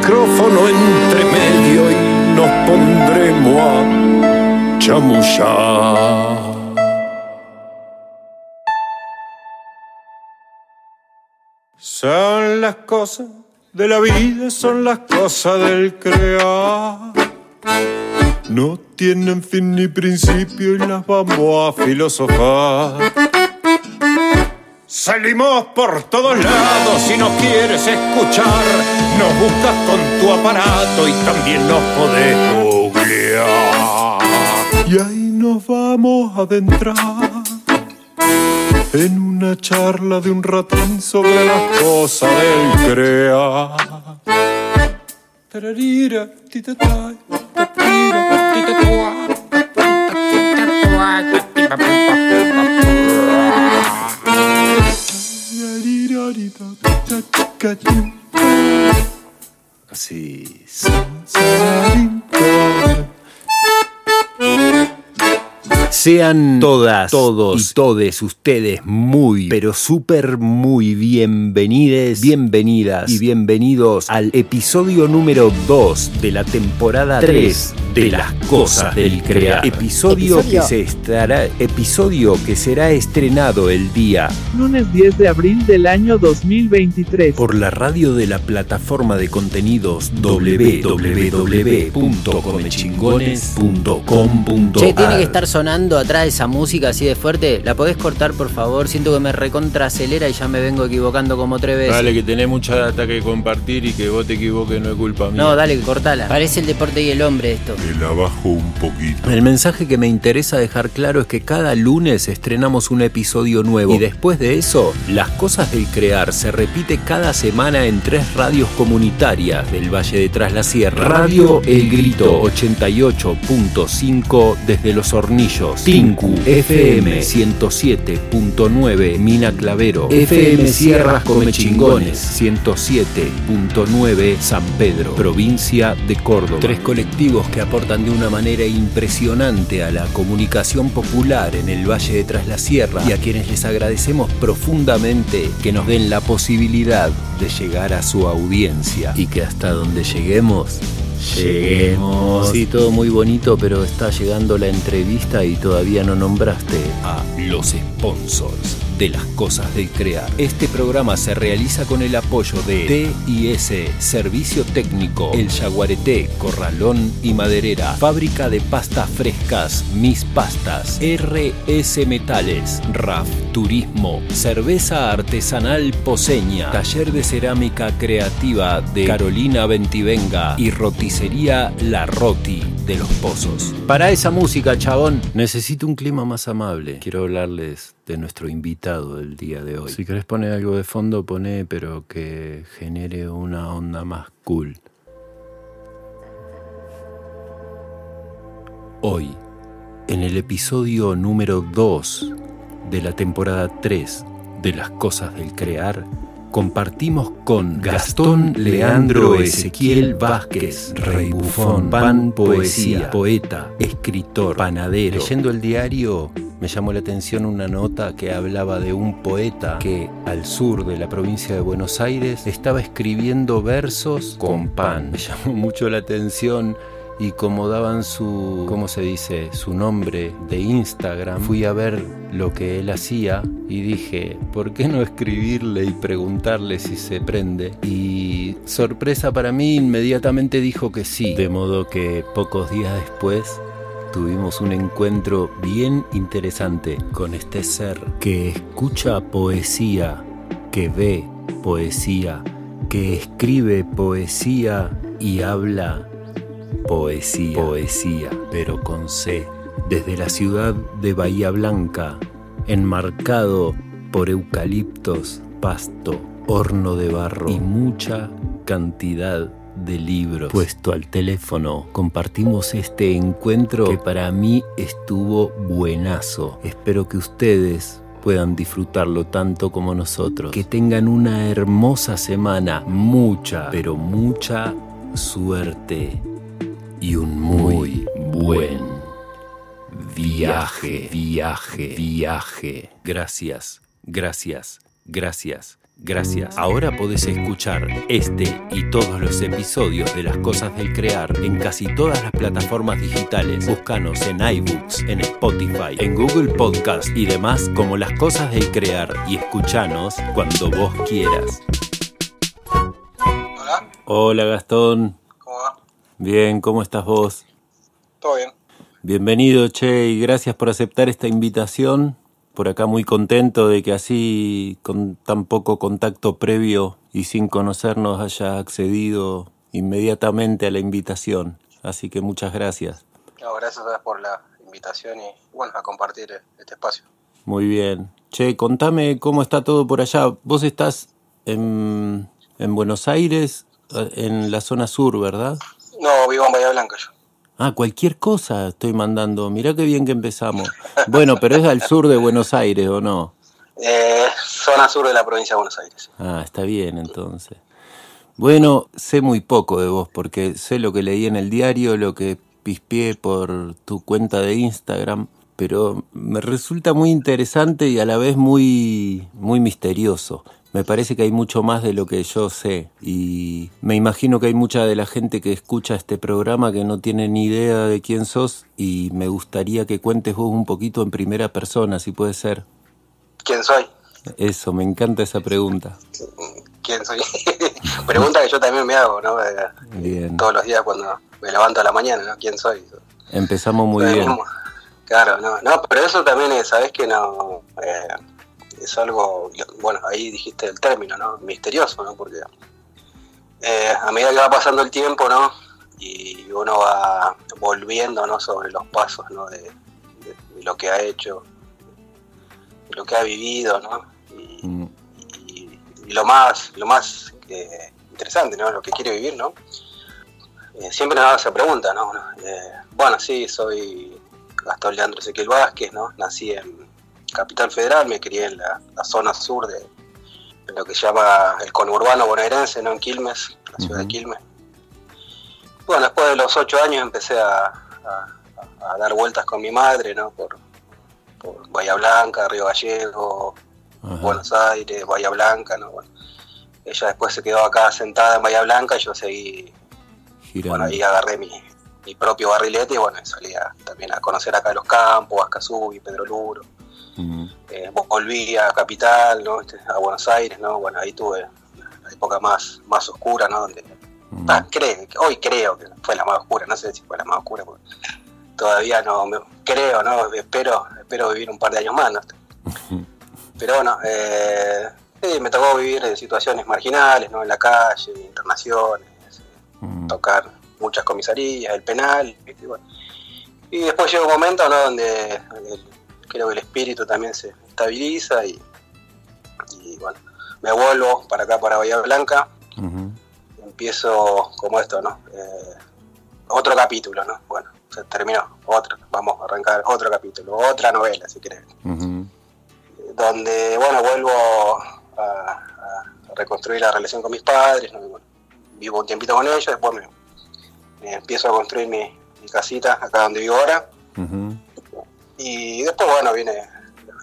Micrófono entre medio y nos pondremos a chamullar. Son las cosas de la vida, son las cosas del crear. No tienen fin ni principio y las vamos a filosofar. Salimos por todos lados si nos quieres escuchar. Nos buscas con tu aparato y también nos podés googlear. Y ahí nos vamos a adentrar en una charla de un ratón sobre las cosas del crear. Kasi Sean todas, todos y todes ustedes muy, pero súper muy bienvenides, bienvenidas y bienvenidos al episodio número 2 de la temporada 3 de las cosas del crear. Episodio, Episodio. que se estará, episodio que será estrenado el día Lunes 10 de abril del año 2023. por la radio de la plataforma de contenidos www.comechingones.com.ar. Che, tiene que estar sonando atrás esa música así de fuerte. ¿La podés cortar, por favor? Siento que me recontra acelera y ya me vengo equivocando como tres veces. Dale, que tenés mucha data que compartir y que vos te equivoques no es culpa mía. No, dale, cortala. Parece el deporte y el hombre esto. Me la bajo un poquito. El mensaje que me interesa dejar claro es que cada lunes estrenamos un episodio nuevo y después de eso, las cosas del crear se repite cada semana en tres radios comunitarias del Valle de Tras la Sierra. Radio El Grito 88.5 desde Los Hornillos, Tinku FM 107.9 Mina Clavero, FM Sierras Comechingones 107.9 San Pedro, provincia de Córdoba. Tres colectivos que aportan de una manera impresionante a la comunicación popular en el Valle de Tras la Sierra y a quienes les agradecemos profundamente que nos den la posibilidad de llegar a su audiencia y que hasta donde lleguemos Lleguemos. Sí, todo muy bonito, pero está llegando la entrevista y todavía no nombraste a los sponsors de las cosas del crear. Este programa se realiza con el apoyo de TIS, Servicio Técnico, El Yaguareté, Corralón y Maderera, Fábrica de Pastas Frescas, Mis Pastas, RS Metales, RAF Turismo, Cerveza Artesanal Poseña, Taller de Cerámica Creativa de Carolina Ventivenga y Roticería La Roti de Los Pozos. Para esa música, chabón, necesito un clima más amable. Quiero hablarles de nuestro invitado del día de hoy. Si querés poner algo de fondo, poné, pero que genere una onda más cool. Hoy, en el episodio número 2 de la temporada 3 de Las Cosas del Crear, compartimos con Gastón Leandro Ezequiel Vázquez, Rey Bufón, pan poesía, poeta, escritor, panadero. Leyendo el diario me llamó la atención una nota que hablaba de un poeta que al sur de la provincia de Buenos Aires estaba escribiendo versos con pan. Me llamó mucho la atención y como daban su, ¿cómo se dice? Su nombre de Instagram, fui a ver lo que él hacía y dije, ¿por qué no escribirle y preguntarle si se prende? Y sorpresa para mí, inmediatamente dijo que sí. De modo que pocos días después tuvimos un encuentro bien interesante con este ser que escucha poesía, que ve poesía, que escribe poesía y habla Poesía, poesía, pero con C. Desde la ciudad de Bahía Blanca, enmarcado por eucaliptos, pasto, horno de barro y mucha cantidad de libros puesto al teléfono, compartimos este encuentro que para mí estuvo buenazo. Espero que ustedes puedan disfrutarlo tanto como nosotros. Que tengan una hermosa semana, mucha, pero mucha suerte y un muy buen viaje, viaje, viaje. Gracias, gracias, gracias. Gracias. Ahora podés escuchar este y todos los episodios de Las Cosas del Crear en casi todas las plataformas digitales. Búscanos en iBooks, en Spotify, en Google Podcast y demás como Las Cosas del Crear y escuchanos cuando vos quieras. Hola, Hola Gastón. ¿cómo va? Bien, ¿cómo estás vos? ¿Todo bien? Bienvenido, Che, y gracias por aceptar esta invitación. Por acá muy contento de que así, con tan poco contacto previo y sin conocernos, haya accedido inmediatamente a la invitación. Así que muchas gracias. No, gracias a por la invitación y bueno, a compartir este espacio. Muy bien. Che, contame cómo está todo por allá. Vos estás en, en Buenos Aires, eh, en la zona sur, ¿verdad? No, vivo en Bahía Blanca yo. Ah, cualquier cosa estoy mandando. Mirá qué bien que empezamos. Bueno, pero es al sur de Buenos Aires, ¿o no? Eh, zona sur de la provincia de Buenos Aires. Ah, está bien entonces. Bueno, sé muy poco de vos porque sé lo que leí en el diario, lo que pispié por tu cuenta de Instagram, pero me resulta muy interesante y a la vez muy muy misterioso. Me parece que hay mucho más de lo que yo sé y me imagino que hay mucha de la gente que escucha este programa que no tiene ni idea de quién sos y me gustaría que cuentes vos un poquito en primera persona, si puede ser. ¿Quién soy? Eso, me encanta esa pregunta. ¿Quién soy? Pregunta que yo también me hago, ¿no? Bien. Todos los días cuando me levanto a la mañana, ¿no? ¿Quién soy? Empezamos muy bien. mismo. Claro, no, no, pero eso también es, ¿sabes que no? Eh, es algo, bueno, ahí dijiste el término, ¿no? Misterioso, ¿no? Porque eh, a medida que va pasando el tiempo, ¿no? Y uno va volviendo, ¿no? Sobre los pasos, ¿no? De, de- de lo que ha hecho, de lo que ha vivido, ¿no? Y, Mm, y- y lo más, lo más eh, interesante, ¿no? Lo que quiere vivir, ¿no? Eh, siempre nos da esa pregunta, ¿no? Eh, bueno, sí, soy Gastón Leandro Ezequiel Vázquez, ¿no? Nací en Capital Federal, me crié en la, la zona sur de, de lo que se llama el conurbano bonaerense, ¿no? En Quilmes, la ciudad de. Quilmes. Bueno, después de los ocho años empecé a, a- a dar vueltas con mi madre, ¿no? Por, por Bahía Blanca, Río Gallego. Buenos Aires, Bahía Blanca, ¿no? Bueno, ella después se quedó acá sentada en Bahía Blanca y yo seguí, Girando. bueno, ahí agarré mi, mi propio barrilete y bueno, salí a- también a conocer acá los campos, Ascasubi, Pedro Luro, Eh, volví a Capital, ¿no? Este, a Buenos Aires, ¿no? Bueno, ahí tuve la época más, más oscura, ¿no? Donde, ah, creo, hoy creo que fue la más oscura, no sé si fue la más oscura, porque todavía no, me- creo, ¿no? Espero, espero vivir un par de años más, ¿no? Pero bueno, eh, sí, me tocó vivir en situaciones marginales, ¿no? En la calle, internaciones, tocar muchas comisarías, el penal, y, bueno. Y después llega un momento, ¿no? Donde el- creo que el espíritu también se estabiliza y, y, bueno, me vuelvo para acá, para Bahía Blanca, empiezo como esto, ¿no? Eh, otro capítulo, ¿no? Bueno, se terminó, otro, vamos a arrancar otro capítulo, otra novela, si querés ujú, donde bueno vuelvo a, a reconstruir la relación con mis padres, ¿no? Y, bueno, vivo un tiempito con ellos, después me, me empiezo a construir mi, mi casita acá donde vivo ahora, ujú, y después bueno viene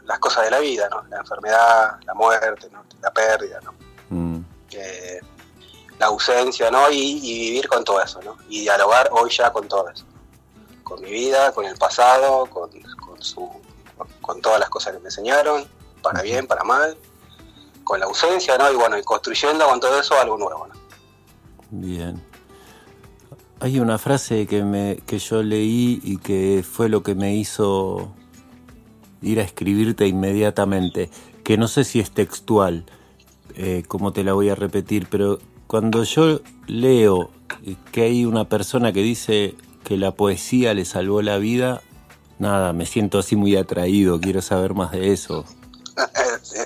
las cosas de la vida, ¿no? la enfermedad, la muerte, ¿no? la pérdida, ¿no? mm, Eh, la ausencia, ¿no? Y, y vivir con todo eso, ¿no? Y dialogar hoy ya con todo eso, con mi vida, con el pasado, con, con su, con todas las cosas que me enseñaron, para bien, para mal, con la ausencia, ¿no? Y bueno, y construyendo con todo eso algo nuevo, ¿no? Bien. Hay una frase que, me, que yo leí y que fue lo que me hizo ir a escribirte inmediatamente, que no sé si es textual, eh, como te la voy a repetir, pero cuando yo leo que hay una persona que dice que la poesía le salvó la vida, nada, me siento así muy atraído, quiero saber más de eso. sí,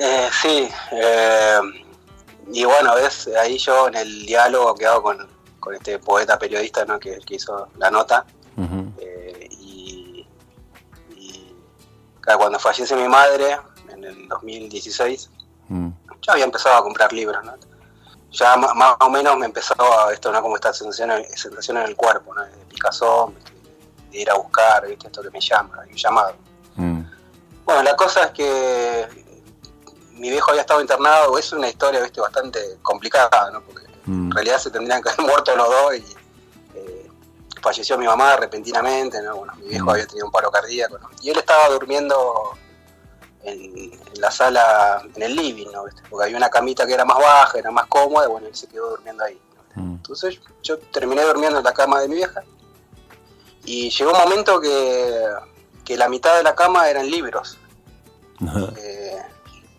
Eh, sí, eh, y bueno, ves ahí yo en el diálogo que hago con, con este poeta periodista ¿no? que, que hizo la nota. eh, y, y claro, cuando fallece mi madre, en el 2016, Mm. yo había empezado a comprar libros, ¿no? Ya más o menos me empezaba esto, ¿no? Como esta sensación, sensación en el cuerpo, ¿no? De picazón, de ir a buscar, ¿viste? Esto que me llama, un llamado. Mm. Bueno, la cosa es que mi viejo había estado internado, es una historia, ¿viste? Bastante complicada, ¿no? Porque Mm. en realidad se tendrían que haber muerto los dos y eh, falleció mi mamá repentinamente, ¿no? Bueno, mi viejo Mm. había tenido un paro cardíaco, ¿no? Y él estaba durmiendo en, en la sala, en el living, ¿no? ¿Viste? Porque había una camita que era más baja, era más cómoda, y bueno, él se quedó durmiendo ahí. ¿no? Mm. Entonces yo terminé durmiendo en la cama de mi vieja y llegó un momento que, que la mitad de la cama eran libros, eh,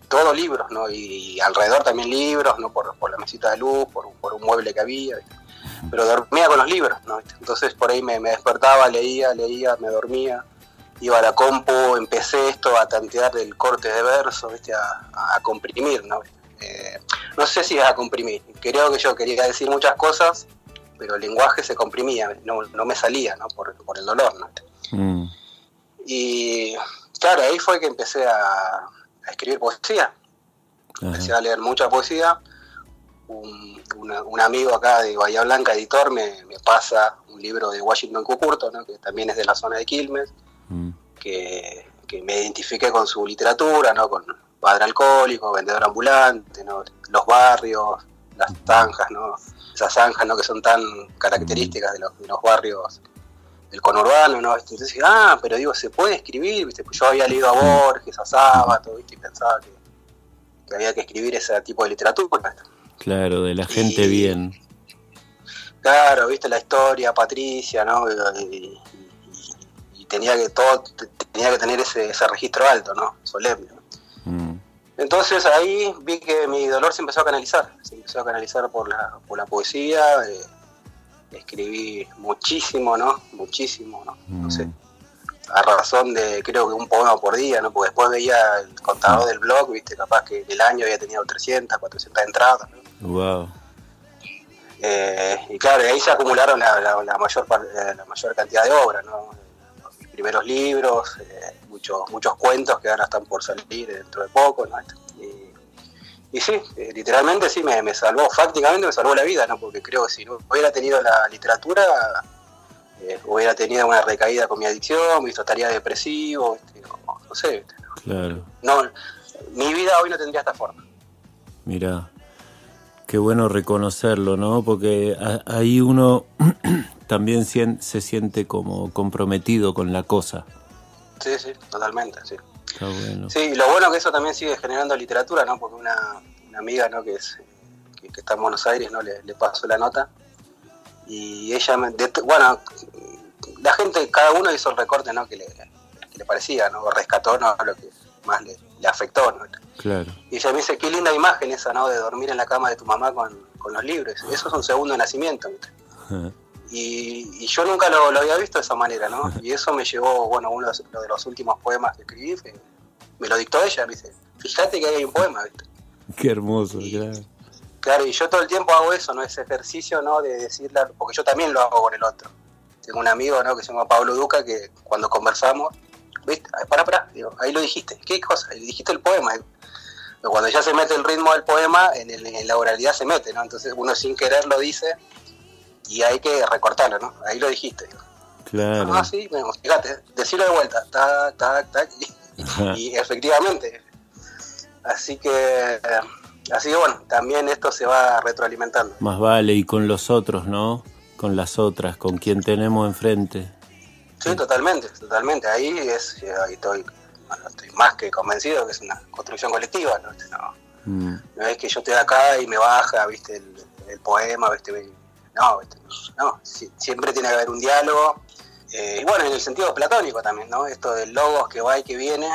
todos libros, ¿no? Y, alrededor también libros, ¿no? Por, por la mesita de luz, por, un- por un mueble que había, ¿viste? pero dormía con los libros, ¿no? Entonces por ahí me, me despertaba, leía, leía, me dormía, iba a la compu, empecé esto a tantear el corte de verso, ¿viste? A, a comprimir, ¿no? Eh, no sé si a comprimir, creo que yo quería decir muchas cosas, pero el lenguaje se comprimía, no, no me salía, ¿no? Por, por el dolor, ¿no? Mm. Y claro, ahí fue que empecé a, a escribir poesía. Empecé Ajá. a leer mucha poesía. Un, una- un amigo acá de Bahía Blanca, editor, me, me pasa un libro de Washington Cucurto, ¿no? que también es de la zona de Quilmes, Mm. que, que me identifiqué con su literatura, ¿no? con Padre Alcohólico, Vendedor Ambulante, ¿no? los barrios, las zanjas, ¿no? esas zanjas ¿no? que son tan características de los, de los barrios del conurbano, ¿no? Entonces ah, pero digo, se puede escribir, ¿viste? Pues yo había leído a Borges, a Sábato, ¿viste? Y pensaba que, que había que escribir ese tipo de literatura. Claro, de la gente Y- bien. Claro, viste la historia, Patricia, ¿no? Y, y- y tenía que todo, tenía que tener ese, ese registro alto, ¿no? Solemne. ¿no? Mm. Entonces ahí vi que mi dolor se empezó a canalizar, se empezó a canalizar por la, por la poesía, eh, escribí muchísimo, ¿no? Muchísimo, ¿no? No sé, Mm. a razón de creo que un poema por día, ¿no? Porque después veía el contador del blog, viste, capaz que el año había tenido 300, 400 entradas, ¿no? Wow. Eh, y claro, ahí se acumularon la, la- la mayor eh, la mayor cantidad de obras, ¿no? Mis primeros libros, eh, muchos muchos cuentos que ahora están por salir dentro de poco, ¿no? Y, sí, eh, literalmente sí me, me salvó, fácticamente me salvó la vida, ¿no? Porque creo que si no hubiera tenido la literatura, eh, hubiera tenido una recaída con mi adicción, visto, estaría depresivo, ¿viste? O- no sé. Claro. no, mi vida hoy no tendría esta forma. Mira, qué bueno reconocerlo, ¿no? Porque a- ahí uno también se siente como comprometido con la cosa. Sí, sí, totalmente, sí. Está bueno. Sí, y lo bueno que eso también sigue generando literatura, ¿no? Porque una, una amiga, ¿no? Que, es, que, que está en Buenos Aires, ¿no? Le, le pasó la nota. Y ella, me, de- bueno, la gente, cada uno hizo el recorte, ¿no? Que le, que le parecía, ¿no? O rescató, ¿no? Lo que más le, le afectó, ¿no? Claro. Y ella me dice, qué linda imagen esa, ¿no? De dormir en la cama de tu mamá con, con los libros. Eso es un segundo nacimiento, ¿viste? Y, y yo nunca lo, lo había visto de esa manera, ¿no? Y eso me llevó, bueno, uno de los, de los últimos poemas que escribí, me lo dictó ella, me dice, fíjate que ahí hay un poema, ¿viste? Qué hermoso, claro. Claro, y yo todo el tiempo hago eso, ¿no? Ese ejercicio, ¿no? De decirle, porque yo también lo hago con el otro. Tengo un amigo, ¿no? Que se llama Pablo Duca, que cuando conversamos, ¿viste? Pará, pará, digo, ahí lo dijiste. ¿Qué cosa? Y dijiste el poema. Pero cuando ya se mete el ritmo del poema, en, el- en la oralidad se mete, ¿no? Entonces uno sin querer lo dice y hay que recortarlo, ¿no? Ahí lo dijiste. Claro. Ah, sí, bueno, fíjate, decirlo de vuelta, tac, tac, tac, y, y efectivamente. Así que, así que bueno, también esto se va retroalimentando. Más vale, y con los otros, ¿no? Con las otras, con quien tenemos enfrente. Sí, totalmente, totalmente. Ahí es, ahí estoy, bueno, estoy más que convencido que es una construcción colectiva, ¿no? No, Mm, no es que yo estoy acá y me baja, viste, el, el poema, viste, no, viste, no, si- siempre tiene que haber un diálogo. Eh, y bueno, en el sentido platónico también, ¿no? Esto del logos que va y que viene,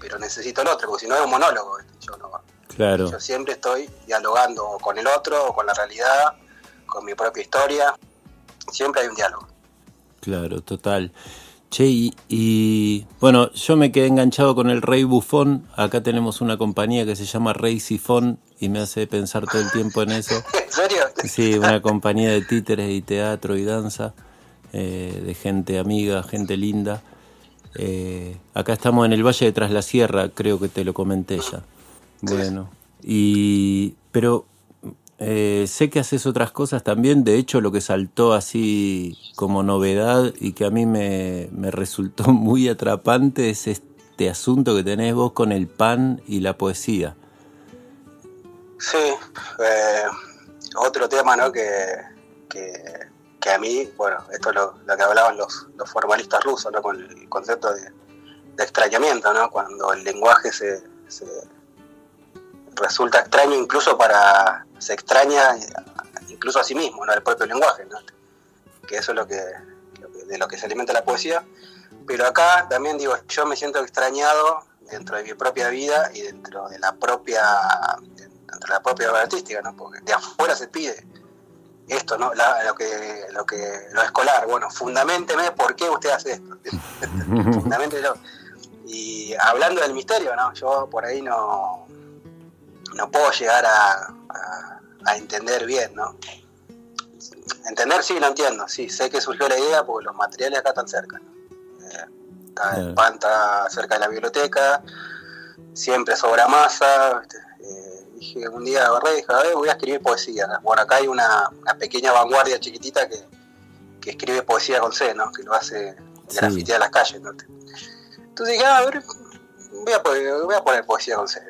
pero necesito el otro, porque si no es un monólogo. Yo, no, claro. yo siempre estoy dialogando con el otro, o con la realidad, con mi propia historia. Siempre hay un diálogo. Claro, total. Che, y, bueno, yo me quedé enganchado con el Rey Bufón. Acá tenemos una compañía que se llama Rey Sifón y me hace pensar todo el tiempo en eso. ¿En serio? Sí, una compañía de títeres y teatro y danza, eh, de gente amiga, gente linda. Eh, acá estamos en el Valle de Tras la Sierra, creo que te lo comenté ya. Bueno, y pero eh, sé que haces otras cosas también, de hecho lo que saltó así como novedad y que a mí me, resultó muy atrapante es este asunto que tenés vos con el pan y la poesía. Sí, eh, otro tema ¿no? que, que, a mí, bueno, esto es lo, que hablaban los, formalistas rusos, ¿no? con el concepto de, extrañamiento, ¿no? cuando el lenguaje se resulta extraño incluso para, se extraña incluso a sí mismo, ¿no? el propio lenguaje, ¿no? que eso es lo que, de lo que se alimenta la poesía. Pero acá también digo, yo me siento extrañado dentro de mi propia vida y dentro de la propia, dentro de la propia obra artística, ¿no? porque de afuera se pide esto, ¿no? lo que, lo que, lo escolar, bueno, fundamenteme por qué usted hace esto. Fundamentelo. Y hablando del misterio, ¿no? Yo por ahí no, no puedo llegar a, entender bien, ¿no? Entender sí lo entiendo, sí, sé que surgió la idea porque los materiales acá están cerca. Eh, el pan está cerca de la biblioteca, siempre sobra masa. Eh, dije un día agarré y dije, a ver, voy a escribir poesía. Bueno, acá hay una, pequeña vanguardia chiquitita que, escribe poesía con C, ¿no? Que lo hace grafitear las calles, ¿no? Entonces dije, ah, a ver, voy a, voy a poner poesía con C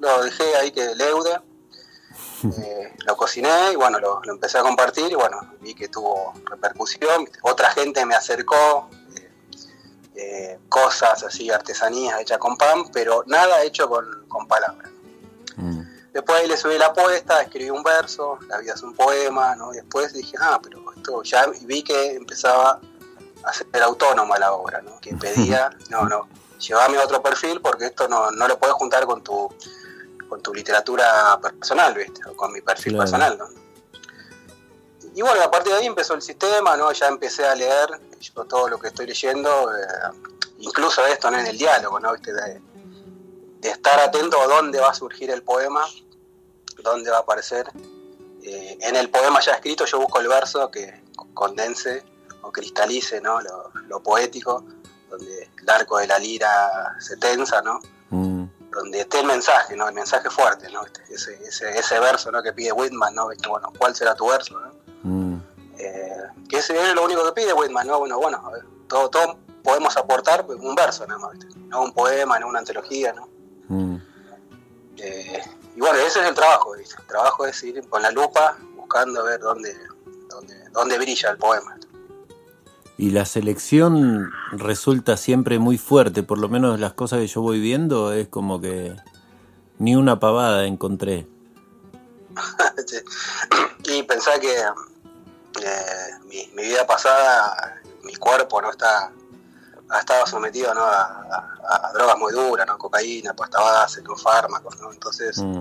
lo dejé ahí que leude, eh, lo cociné y bueno, lo, empecé a compartir y bueno, vi que tuvo repercusión, otra gente me acercó, eh, eh, cosas así, artesanías hechas con pan, pero nada hecho con, palabras. Mm. Después ahí le subí la apuesta, escribí un verso, la vida es un poema, ¿no? Y después dije, ah, pero esto ya vi que empezaba a ser autónoma la obra, ¿no? Que pedía, no, no, llevame a otro perfil porque esto no, no lo puedes juntar con tu con tu literatura personal, ¿viste? O con mi perfil personal, ¿no? Y bueno, a partir de ahí empezó el sistema, ¿no? Ya empecé a leer, yo todo lo que estoy leyendo, eh, incluso esto, ¿no? En el diálogo, ¿no? ¿Viste? De, estar atento a dónde va a surgir el poema, dónde va a aparecer. Eh, en el poema ya escrito yo busco el verso que condense o cristalice, ¿no? Lo, lo poético, donde el arco de la lira se tensa, ¿no? Donde esté el mensaje, ¿no? El mensaje fuerte, ¿no? Ese, ese, ese verso, ¿no? Que pide Whitman, ¿no? Bueno, ¿cuál será tu verso, ¿no? Mm. Eh, que ese es lo único que pide Whitman, ¿no? Bueno, bueno, todo, todo podemos aportar un verso, ¿no? No un poema, no una antología, ¿no? Mm. Eh, y bueno, ese es el trabajo, ¿viste? El trabajo es ir con la lupa buscando ver dónde, dónde, dónde brilla el poema y la selección resulta siempre muy fuerte, por lo menos las cosas que yo voy viendo es como que ni una pavada encontré. y pensá que eh, mi, vida pasada, mi cuerpo no está ha estado sometido ¿no? a, drogas muy duras, ¿no? cocaína, pasta base, no fármacos, ¿no? entonces mm.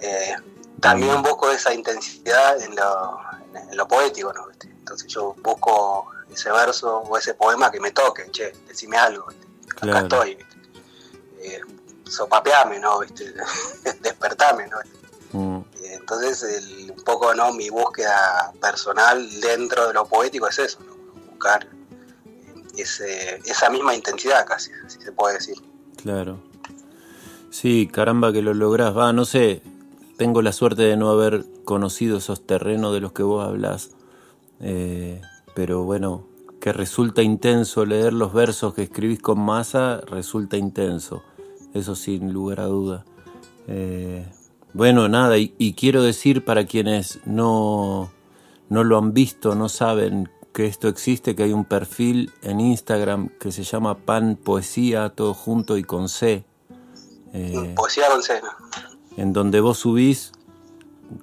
eh, también busco esa intensidad en lo, en lo poético, ¿no? Entonces yo busco ese verso o ese poema que me toque, che, decime algo, acá estoy, eh, sopapeame, ¿no? ¿Viste? Despertame, ¿no? Mm. Eh, entonces, un poco, ¿no? Mi búsqueda personal dentro de lo poético es eso, ¿no? Buscar ese, esa misma intensidad casi, si se puede decir. Claro. Sí, caramba que lo lográs. Va, no sé, tengo la suerte de no haber conocido esos terrenos de los que vos hablas. Eh, pero bueno, que resulta intenso leer los versos que escribís con masa, resulta intenso, eso sin lugar a duda. Eh, bueno, nada, y, quiero decir para quienes no, no lo han visto, no saben que esto existe, que hay un perfil en Instagram que se llama Pan Poesía, todo junto y con C. Eh, poesía con C. En donde vos subís,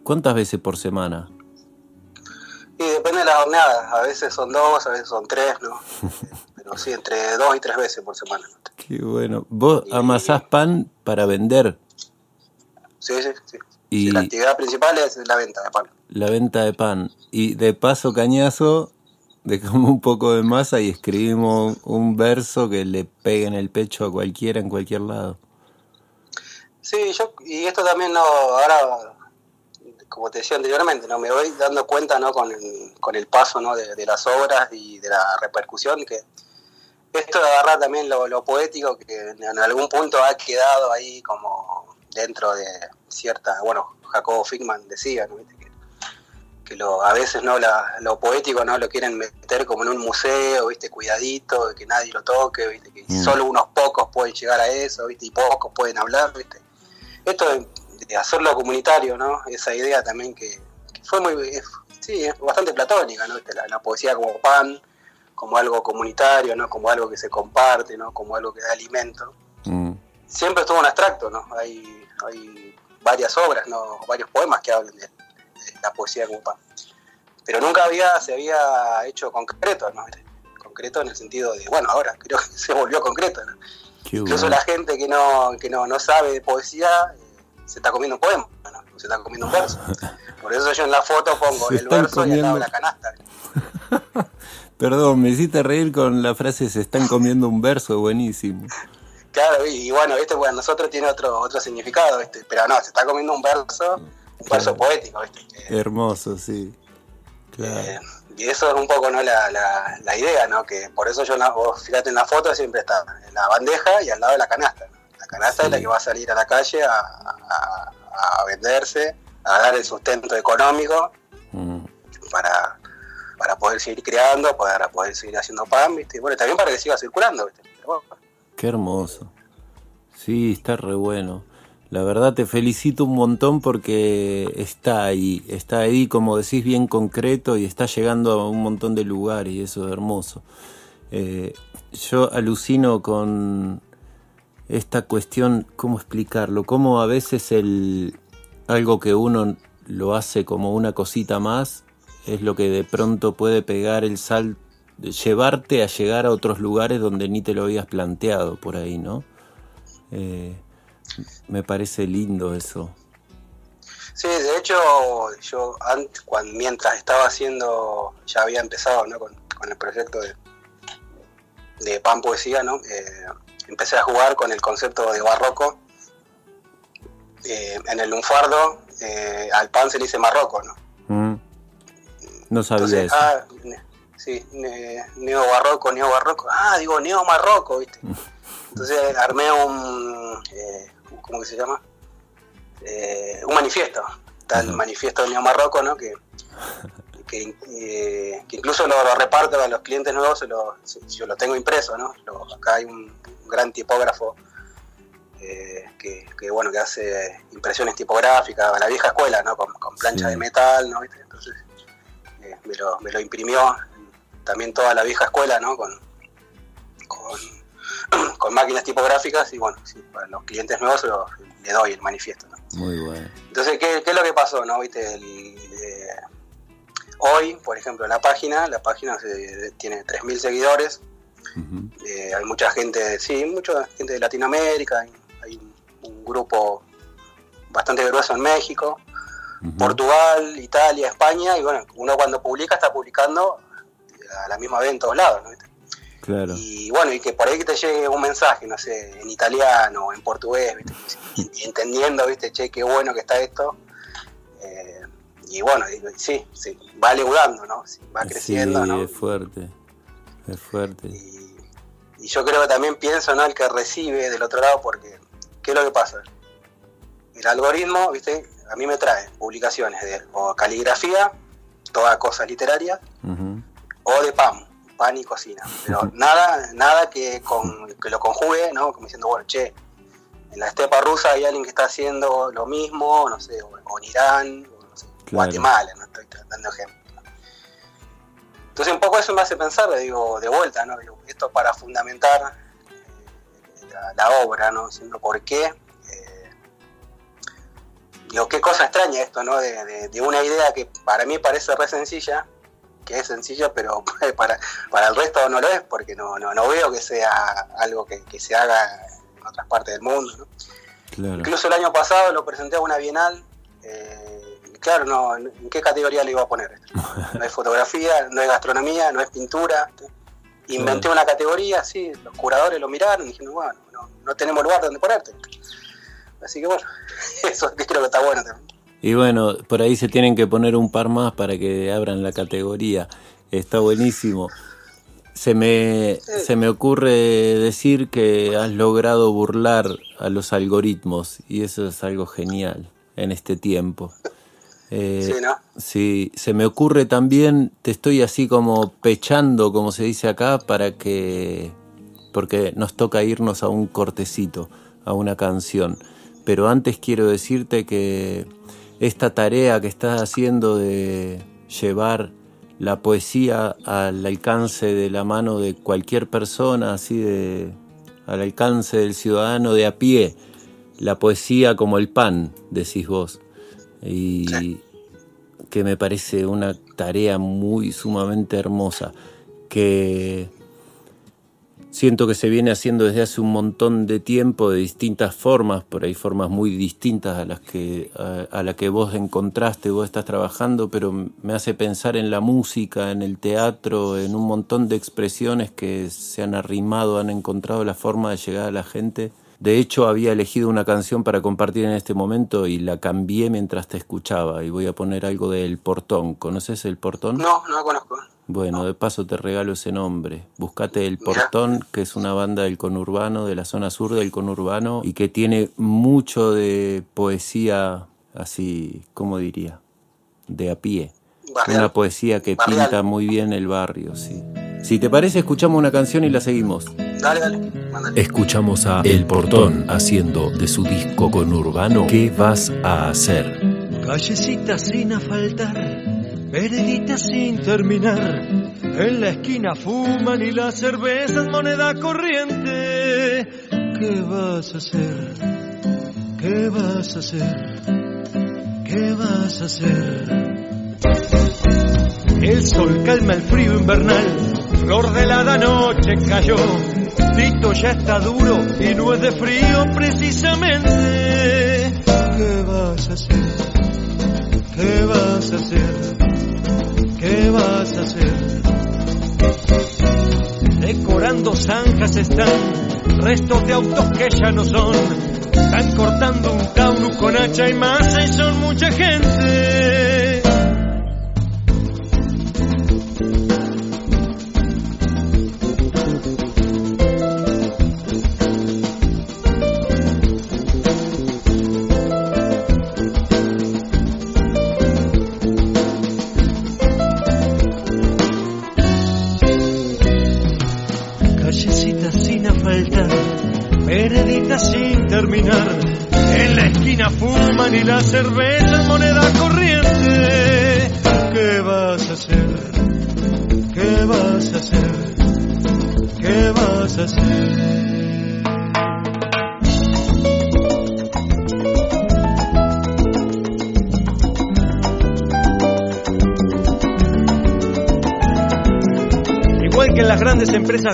¿cuántas veces por semana? Y depende de la jornada, a veces son dos, a veces son tres, ¿no? Pero sí, entre dos y tres veces por semana. Qué bueno. ¿Vos amasás pan para vender? Sí, sí, sí. Y la actividad principal es la venta de pan. La venta de pan. Y de paso, cañazo, dejamos un poco de masa y escribimos un verso que le pegue en el pecho a cualquiera en cualquier lado. Sí, yo, y esto también no, ahora, como te decía anteriormente, no me voy dando cuenta ¿no? con, el, con el paso ¿no? de, las obras y de la repercusión que esto de agarrar también lo, poético que en algún punto ha quedado ahí como dentro de cierta, bueno, Jacobo Fickman decía, ¿no? que lo, a veces no lo poético no lo quieren meter como en un museo, viste, cuidadito, que nadie lo toque, viste, que mm. solo unos pocos pueden llegar a eso, viste, y pocos pueden hablar, viste. Esto de, hacerlo comunitario, ¿no? Esa idea también que, fue muy, sí, es bastante platónica, ¿no? La, poesía como pan, como algo comunitario, ¿no? Como algo que se comparte, ¿no? Como algo que da alimento. Mm. Siempre estuvo en abstracto, ¿no? Hay, hay varias obras, ¿no? Varios poemas que hablan de la poesía como pan. Pero nunca había, se había hecho concreto, ¿no? Concreto en el sentido de, bueno, ahora creo que se volvió concreto, ¿no? Incluso la gente que no, que no, no sabe de poesía eh, se está comiendo un poema, ¿no? se está comiendo un verso. Por eso yo en la foto pongo el verso y al lado la canasta. Perdón, me hiciste reír con la frase se están comiendo un verso, buenísimo. Claro, y, bueno, este bueno, nosotros tiene otro otro significado, este, pero no, se está comiendo un verso un verso poético, ¿viste? Hermoso, sí. Eh, y eso es un poco ¿no? La, la, idea, ¿no? Que por eso yo, vos fíjate en la foto, siempre está en la bandeja y al lado de la canasta. La canasta es la que va a salir a la calle a, a, venderse, a dar el sustento económico mm. para, para poder seguir creando, para poder seguir haciendo pan, ¿viste? Y bueno, también para que siga circulando, ¿viste? Qué hermoso. Sí, está re bueno. La verdad te felicito un montón porque está ahí, está ahí como decís bien concreto y está llegando a un montón de lugares y eso es hermoso. Eh, yo alucino con esta cuestión, ¿cómo explicarlo? Cómo a veces el, algo que uno lo hace como una cosita más es lo que de pronto puede pegar el sal, llevarte a llegar a otros lugares donde ni te lo habías planteado por ahí, ¿no? Eh, me parece lindo eso. Sí, de hecho, yo antes, mientras estaba haciendo, ya había empezado ¿no? con, el proyecto de, de Pan Poesía, ¿no? Eh, empecé a jugar con el concepto de barroco. Eh, en el lunfardo, eh, al pan se le dice marroco, ¿no? Mm. No sabía eso. Ah, sí, neo-barroco, neo-barroco. Ah, digo, neo-marroco, ¿viste? Entonces armé un, ¿cómo que se llama? Eh, un manifiesto, tal manifiesto de Neo Marroco, ¿no? Que, eh, que, incluso lo, reparto a los clientes nuevos, yo lo tengo impreso, ¿no? acá hay un, gran tipógrafo eh, que, bueno, que hace impresiones tipográficas a la vieja escuela, ¿no? Con, plancha de metal, ¿no? Entonces me, lo, me lo imprimió también toda la vieja escuela, ¿no? Con, con con máquinas tipográficas y bueno, para los clientes nuevos le doy el manifiesto. Muy bueno. Entonces, ¿qué, es lo que pasó? no ¿Viste? Eh, hoy, por ejemplo, la página, la página tiene 3.000 seguidores, eh, hay mucha gente, sí, mucha gente de Latinoamérica, hay, un, grupo bastante grueso en México, Portugal, Italia, España, y bueno, uno cuando publica está publicando a la misma vez en todos lados, ¿no? Y bueno, y que por ahí que te llegue un mensaje, no sé, en italiano o en portugués, Y, entendiendo, ¿viste? Che, qué bueno que está esto. Eh, y bueno, sí, sí, va leudando, ¿no? va creciendo, sí, es fuerte, es fuerte. Y, yo creo que también pienso, ¿no? El que recibe del otro lado, porque, ¿qué es lo que pasa? El algoritmo, ¿viste? A mí me trae publicaciones de o caligrafía, toda cosa literaria, o de PAM, pan y cocina. Pero nada, nada que, con, que lo conjugue, ¿no? Como diciendo, bueno, che, en la estepa rusa hay alguien que está haciendo lo mismo, no sé, o, en Irán, o no sé, Guatemala, no estoy dando ejemplo. Entonces un poco eso me hace pensar, digo, de vuelta, ¿no? Digo, esto para fundamentar eh, la, obra, ¿no? Diciendo por qué. Eh, digo, qué cosa extraña esto, ¿no? De, de, una idea que para mí parece re sencilla, que es sencillo, pero para, para el resto no lo es, porque no, no, no veo que sea algo que, se haga en otras partes del mundo. Incluso el año pasado lo presenté a una bienal, eh, claro, no, ¿en qué categoría le iba a poner? No es fotografía, no es gastronomía, no es pintura. Inventé una categoría, sí, los curadores lo miraron y dijeron, bueno, no, tenemos lugar donde ponerte. Así que bueno, eso creo que está bueno también. Y bueno, por ahí se tienen que poner un par más para que abran la categoría. Está buenísimo. Se me, se me ocurre decir que has logrado burlar a los algoritmos y eso es algo genial en este tiempo. Eh, sí, ¿no? Sí, se me ocurre también, te estoy así como pechando, como se dice acá, para que, porque nos toca irnos a un cortecito, a una canción. Pero antes quiero decirte que esta tarea que estás haciendo de llevar la poesía al alcance de la mano de cualquier persona, así de al alcance del ciudadano de a pie, la poesía como el pan, decís vos. Y que me parece una tarea muy sumamente hermosa, que siento que se viene haciendo desde hace un montón de tiempo de distintas formas, por ahí formas muy distintas a las que a, la que vos encontraste, vos estás trabajando, pero me hace pensar en la música, en el teatro, en un montón de expresiones que se han arrimado, han encontrado la forma de llegar a la gente. De hecho, había elegido una canción para compartir en este momento y la cambié mientras te escuchaba y voy a poner algo de El Portón. ¿Conoces El Portón? No, no lo conozco. Bueno, de paso te regalo ese nombre. Buscate El Portón, que es una banda del conurbano, de la zona sur del conurbano, y que tiene mucho de poesía, así, ¿cómo diría? De a pie. Una poesía que pinta muy bien el barrio, sí. Si te parece, escuchamos una canción y la seguimos. Dale, dale. Escuchamos a El Portón haciendo de su disco conurbano ¿Qué vas a hacer? Callecita sin asfaltar Heredita sin terminar. En la esquina fuman y la cerveza es moneda corriente. ¿Qué vas a hacer? ¿Qué vas a hacer? ¿Qué vas a hacer? El sol calma el frío invernal, flor de la noche cayó. Tito ya está duro y no es de frío precisamente. ¿Qué vas a hacer? ¿Qué vas a hacer? ¿Qué vas a hacer? Decorando zanjas están restos de autos que ya no son. Están cortando un taunus con hacha y masa y son mucha gente.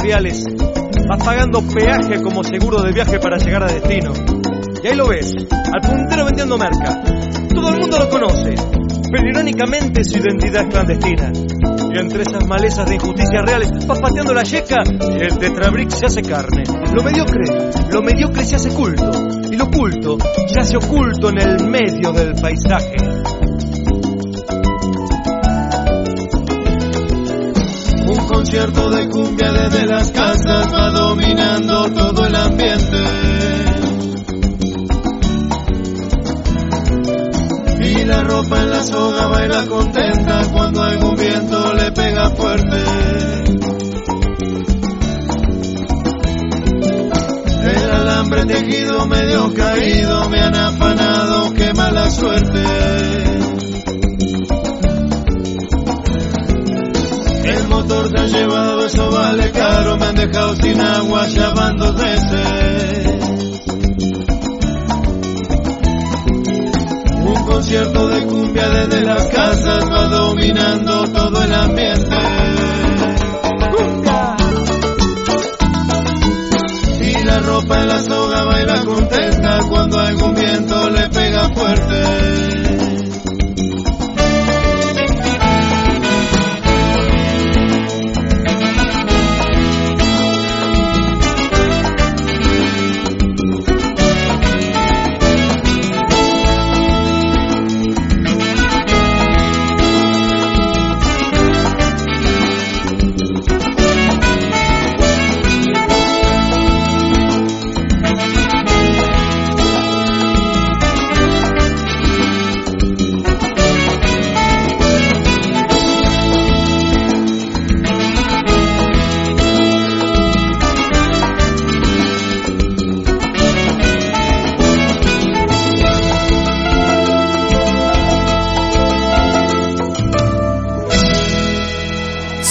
Viales, vas pagando peaje como seguro de viaje para llegar a destino. Y ahí lo ves, al puntero vendiendo merca. Todo el mundo lo conoce, pero irónicamente su identidad es clandestina. Y entre esas malezas de injusticias reales vas pateando la yeca y el tetrabric se hace carne. Lo mediocre, lo mediocre se hace culto. Y lo culto se hace oculto en el medio del paisaje. Concierto de cumbia desde las casas va dominando todo el ambiente. Y la ropa en la soga baila contenta cuando algún viento le pega fuerte. El alambre tejido medio caído me han afanado, qué mala suerte. Motor te han llevado, eso vale caro, me han dejado sin agua, ya van dos veces. Un concierto de cumbia desde las casas va dominando todo el ambiente. Y la ropa en la soga baila contenta cuando algún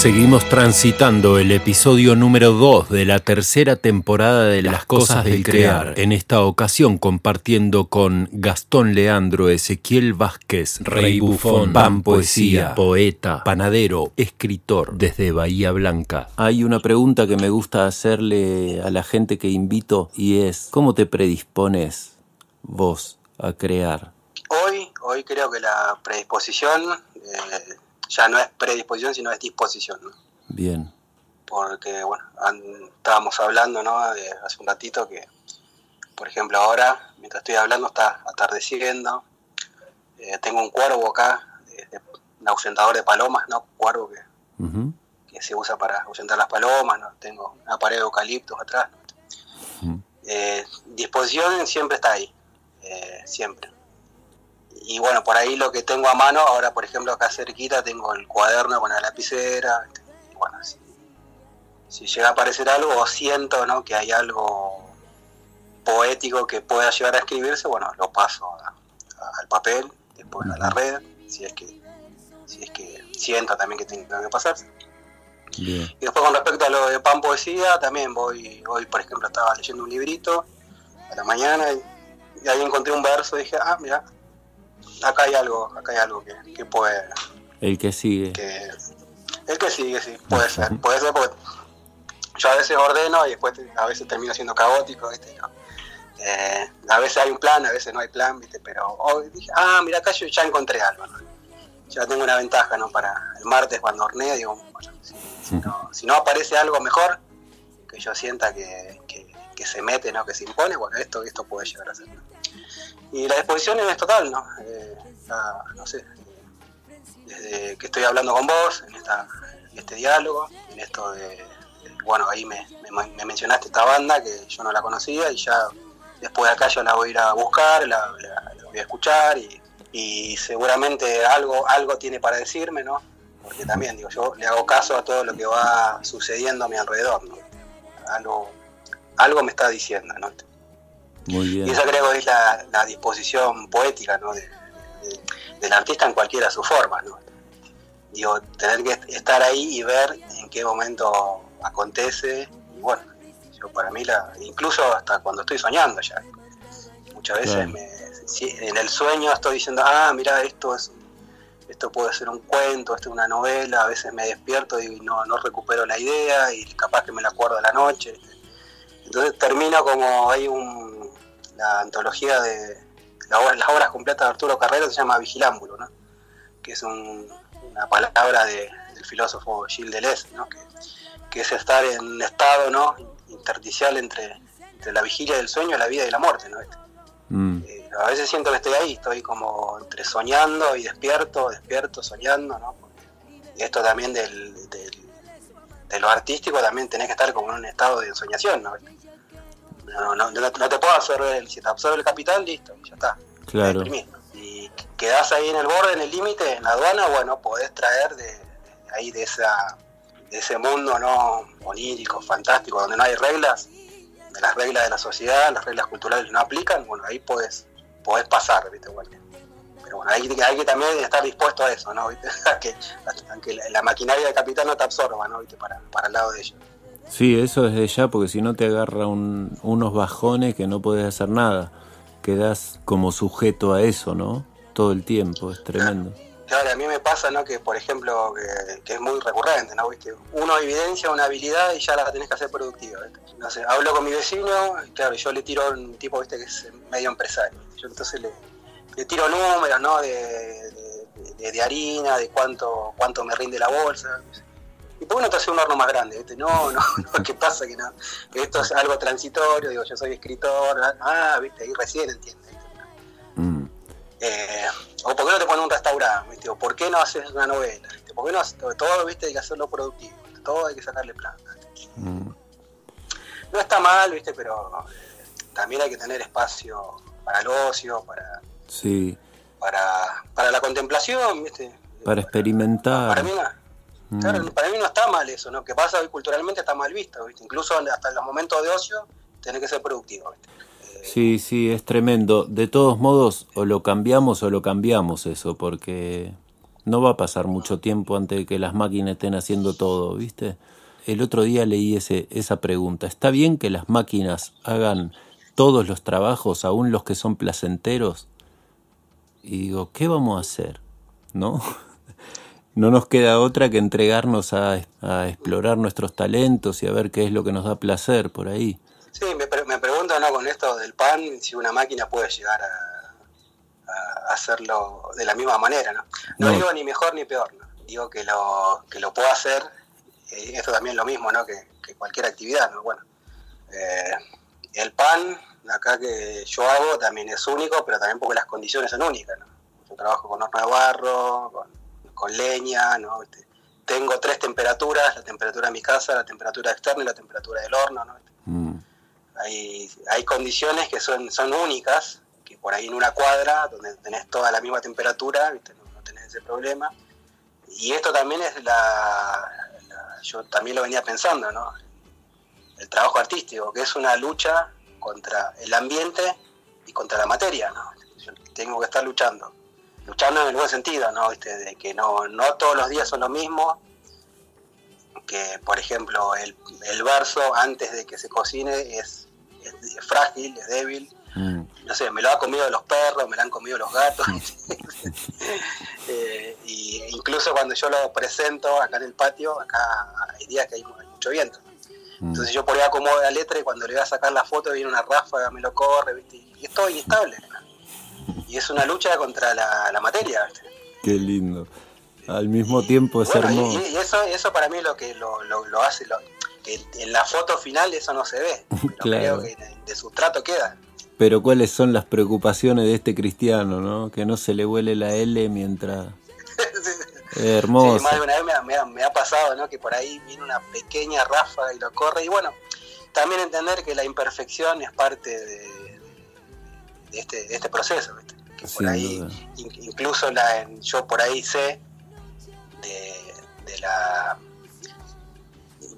Seguimos transitando el episodio número 2 de la tercera temporada de Las Cosas del Crear. En esta ocasión compartiendo con Gastón Leandro, Ezequiel Vázquez, Rey Bufón, Pan Poesía, poeta, panadero, escritor desde Bahía Blanca. Hay una pregunta que me gusta hacerle a la gente que invito y es, ¿cómo te predispones vos a crear? Hoy, hoy creo que la predisposición... Eh, ya no es predisposición, sino es disposición. ¿no? Bien. Porque, bueno, estábamos hablando, ¿no? De hace un ratito que, por ejemplo, ahora, mientras estoy hablando, está atardeciendo. Eh, tengo un cuervo acá, un ausentador de palomas, ¿no? Cuervo que, que se usa para ausentar las palomas, ¿no? Tengo una pared de eucaliptos atrás. Eh, disposición siempre está ahí, eh, siempre y bueno, por ahí lo que tengo a mano, ahora por ejemplo acá cerquita tengo el cuaderno con la lapicera, y bueno, si, llega a aparecer algo o siento ¿no? que hay algo poético que pueda llegar a escribirse, bueno, lo paso al papel, después a la red, si es que, si es que siento también que tiene que pasarse. Y después con respecto a lo de pan poesía, también voy, hoy por ejemplo estaba leyendo un librito a la mañana y, y ahí encontré un verso y dije, ah, mira, acá hay algo, acá hay algo que, puede... El que sigue. el que sigue, sí, puede ser. puede ser porque yo a veces ordeno y después a veces termino siendo caótico, ¿viste? Eh, a veces hay un plan, a veces no hay plan, ¿viste? Pero hoy dije, ah, mira, acá yo ya encontré algo, Ya tengo una ventaja, ¿no? Para el martes cuando horneo, digo, si, no, aparece algo mejor, que yo sienta que, se mete, ¿no? Que se impone, bueno, esto, esto puede llegar a ser. Y la disposición es total, ¿no? Eh, no sé, desde que estoy hablando con vos, en, este diálogo, en esto de, bueno, ahí me, mencionaste esta banda que yo no la conocía y ya después de acá yo la voy a ir a buscar, la, voy a escuchar y, seguramente algo, algo tiene para decirme, ¿no? Porque también, digo, yo le hago caso a todo lo que va sucediendo a mi alrededor, ¿no? Algo, algo me está diciendo, ¿no? Y esa creo que es la, disposición poética ¿no? del artista en cualquiera de sus formas. ¿no? Digo, tener que estar ahí y ver en qué momento acontece. Y bueno, yo para mí, la, incluso hasta cuando estoy soñando ya. Muchas veces en el sueño estoy diciendo, ah, mira, esto es esto puede ser un cuento, esto es una novela, a veces me despierto y no, no recupero la idea y capaz que me la acuerdo a la noche. Entonces termino como hay un, la antología de las obras completas de Arturo Carrero se llama Vigilámbulo, ¿no? que es una palabra del filósofo Gilles Deleuze, ¿no? que, es estar en un estado ¿no? interdicial entre, entre, la vigilia del sueño, la vida y la muerte. ¿no? Mm. Eh, a veces siento que estoy ahí, estoy como entre soñando y despierto, despierto, soñando, ¿no? y esto también del, de lo artístico también tenés que estar como en un estado de ensoñación, ¿no? No, no, no, te puedo absorber, si te absorbe el capital, listo, ya está. Claro. Y quedás ahí en el borde, en el límite, en la aduana, bueno, podés traer de, ahí de esa de ese mundo no onírico, fantástico, donde no hay reglas, de las reglas de la sociedad, las reglas culturales no aplican, bueno, ahí podés, podés pasar, ¿viste? pero bueno, hay, hay, que también estar dispuesto a eso, ¿no? ¿Viste? a que, la, maquinaria de capital no te absorba, ¿no? ¿Viste? Para, para el lado de ellos. Sí, eso es de ya, porque si no te agarra unos bajones que no puedes hacer nada. Quedas como sujeto a eso, ¿no? Todo el tiempo, es tremendo. Claro, a mí me pasa, ¿no? Que, por ejemplo, que, es muy recurrente, ¿no? ¿Viste? Uno evidencia una habilidad y ya la tenés que hacer productiva. No sé, hablo con mi vecino, claro, yo le tiro un tipo, ¿viste? Que es medio empresario. Yo entonces le, tiro números, ¿no? De, de, harina, de cuánto, cuánto me rinde la bolsa. ¿Y por qué no te hace un horno más grande? No, no, no, ¿qué pasa? Que no, esto es algo transitorio, digo, yo soy escritor, ah, viste, ahí recién entiendes. Mm. Eh, o por qué no te pones un restaurante, o por qué no haces una novela, por qué no haces todo, viste, hay que hacerlo productivo, todo hay que sacarle plata. Mm. No está mal, viste, pero eh, también hay que tener espacio para el ocio, para, sí. para, para la contemplación, viste. Para experimentar. Para mí, Claro, mm. para mí no está mal eso, ¿no? Que pasa hoy culturalmente está mal visto, ¿viste? Incluso hasta en los momentos de ocio tiene que ser productivo, ¿viste? Eh, sí, sí, es tremendo. De todos modos, o lo cambiamos o lo cambiamos eso, porque no va a pasar mucho tiempo antes de que las máquinas estén haciendo todo, ¿viste? El otro día leí ese, esa pregunta. ¿Está bien que las máquinas hagan todos los trabajos, aún los que son placenteros? Y digo, ¿qué vamos a hacer? ¿No? no nos queda otra que entregarnos a, explorar nuestros talentos y a ver qué es lo que nos da placer por ahí. Sí, me, me pregunto ¿no? con esto del pan si una máquina puede llegar a, hacerlo de la misma manera. No, no, digo ni mejor ni peor, ¿no? digo que lo, que lo puedo hacer, eh, esto también es lo mismo ¿no? que, cualquier actividad. ¿no? Bueno, eh, el pan acá que yo hago también es único, pero también porque las condiciones son únicas. ¿no? Yo trabajo con horno de barro, con con leña, ¿no? Tengo tres temperaturas, la temperatura de mi casa, la temperatura externa y la temperatura del horno, ¿no? Mm. Hay, hay condiciones que son, son únicas, que por ahí en una cuadra, donde tenés toda la misma temperatura, No, tenés ese problema. Y esto también es la, yo también lo venía pensando, ¿no? El trabajo artístico, que es una lucha contra el ambiente y contra la materia, ¿no? Yo tengo que estar luchando luchando en el buen sentido, ¿no? ¿Viste? De que no, no todos los días son lo mismo, que por ejemplo el, el verso antes de que se cocine es, frágil, es débil, mm. no sé, me lo ha comido los perros, me lo han comido los gatos, eh, y incluso cuando yo lo presento acá en el patio, acá hay días que hay, mucho viento. Mm. Entonces yo por ahí acomodo la letra y cuando le voy a sacar la foto viene una ráfaga, me lo corre, ¿viste? y es todo inestable y es una lucha contra la, materia. Qué lindo. Al mismo tiempo es hermoso. Y, eso, eso para mí es lo que lo, lo, hace, lo, que en la foto final eso no se ve, pero creo que de sustrato queda. Pero cuáles son las preocupaciones de este cristiano, ¿no? Que no se le huele la L mientras... hermoso. Sí, más de una vez me, me, ha pasado, ¿no? Que por ahí viene una pequeña ráfaga y lo corre. Y bueno, también entender que la imperfección es parte de, de, este, de este proceso, ¿viste? Por ahí, incluso la, yo por ahí sé de, la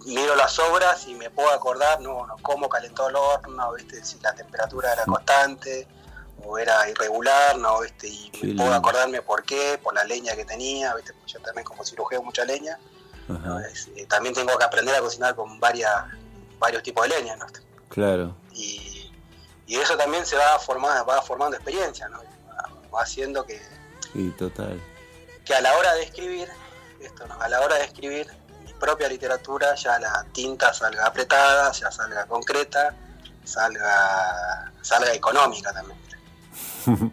miro las obras y me puedo acordar no, cómo calentó el horno, ¿viste? si la temperatura era constante o era irregular, no, ¿viste? y puedo acordarme por qué, por la leña que tenía, ¿viste? yo también como cirujeo mucha leña, eh, también tengo que aprender a cocinar con varias, varios tipos de leña, ¿no? Claro. Y, y eso también se va formando, va formando experiencia, ¿no? Haciendo que... Total. Que a la hora de escribir, esto, ¿no? a la hora de escribir mi propia literatura, ya la tinta salga apretada, ya salga concreta, salga, salga económica también.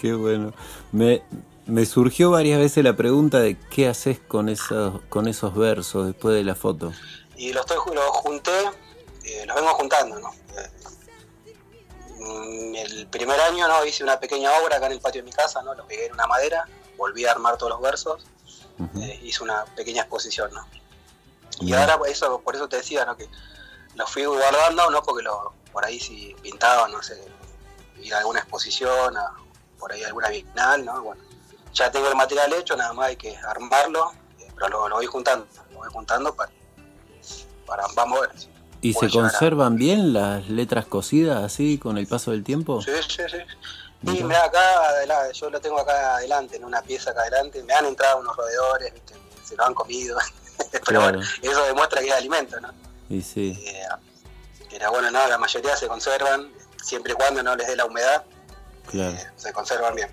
Qué bueno. Me, me surgió varias veces la pregunta de qué haces con esos, con esos versos después de la foto. Y los, estoy, los junté, eh, los vengo juntando, ¿no? Eh, El primer año no hice una pequeña obra acá en el patio de mi casa, ¿no? lo pegué en una madera, volví a armar todos los versos, eh, hice una pequeña exposición. ¿no? Y ahora por eso, por eso te decía ¿no? que lo fui guardando, no porque lo, por ahí si pintaba, no sé, ir a alguna exposición, por ahí alguna bienal, ¿no? Bueno, ya tengo el material hecho, nada más hay que armarlo, eh, pero lo, lo voy juntando, lo voy juntando para, para vamos a ver. ¿Y se conservan bien las letras cosidas así con el paso del tiempo? Sí, sí, sí. Y mira, acá, yo lo tengo acá adelante, en una pieza acá adelante, me han entrado unos roedores, ¿viste? se lo han comido, pero bueno, eso demuestra que es alimento, ¿no? Y sí. Eh, pero bueno, no, la mayoría se conservan, siempre y cuando no les dé la humedad, claro. Eh, se conservan bien.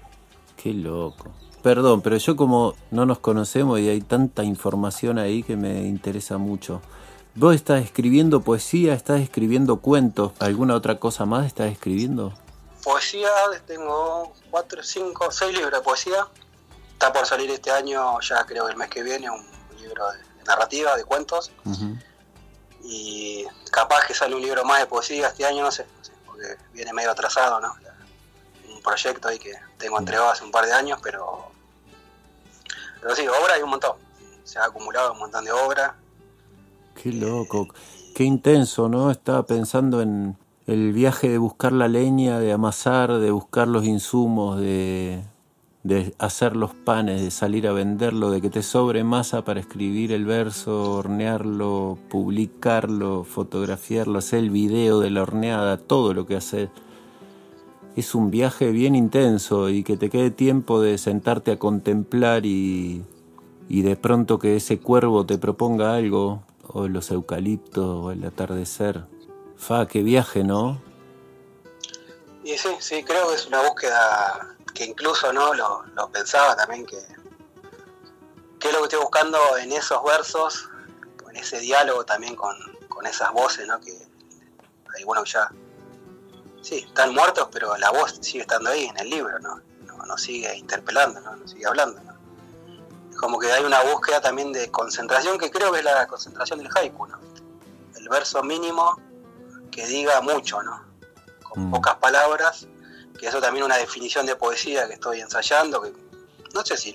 Qué loco. Perdón, pero yo como no nos conocemos y hay tanta información ahí que me interesa mucho. ¿Vos estás escribiendo poesía? ¿Estás escribiendo cuentos? ¿Alguna otra cosa más estás escribiendo? Poesía, tengo cuatro, cinco, seis libros de poesía. Está por salir este año, ya creo el mes que viene, un libro de narrativa, de cuentos. Y capaz que sale un libro más de poesía este año, no sé, porque viene medio atrasado, ¿no? Un proyecto ahí que tengo entregado hace un par de años, pero. Pero sí, obra hay un montón. Se ha acumulado un montón de obras Qué loco, qué intenso, ¿no? Estaba pensando en el viaje de buscar la leña, de amasar, de buscar los insumos, de, hacer los panes, de salir a venderlo, de que te sobre masa para escribir el verso, hornearlo, publicarlo, fotografiarlo, hacer el video de la horneada, todo lo que haces. es un viaje bien intenso y que te quede tiempo de sentarte a contemplar y, y de pronto que ese cuervo te proponga algo, o los eucaliptos, o el atardecer. Fa, qué viaje, ¿no? Y sí, sí, creo que es una búsqueda que incluso no lo, pensaba también que, que es lo que estoy buscando en esos versos, en ese diálogo también con, con esas voces, ¿no? Que hay bueno ya sí, están muertos, pero la voz sigue estando ahí en el libro, ¿no? Nos sigue interpelando, ¿no? Nos sigue hablando, ¿no? Como que hay una búsqueda también de concentración que creo que es la concentración del haiku, ¿no? El verso mínimo que diga mucho, ¿no? Con mm. pocas palabras, que eso también es una definición de poesía que estoy ensayando, que no sé si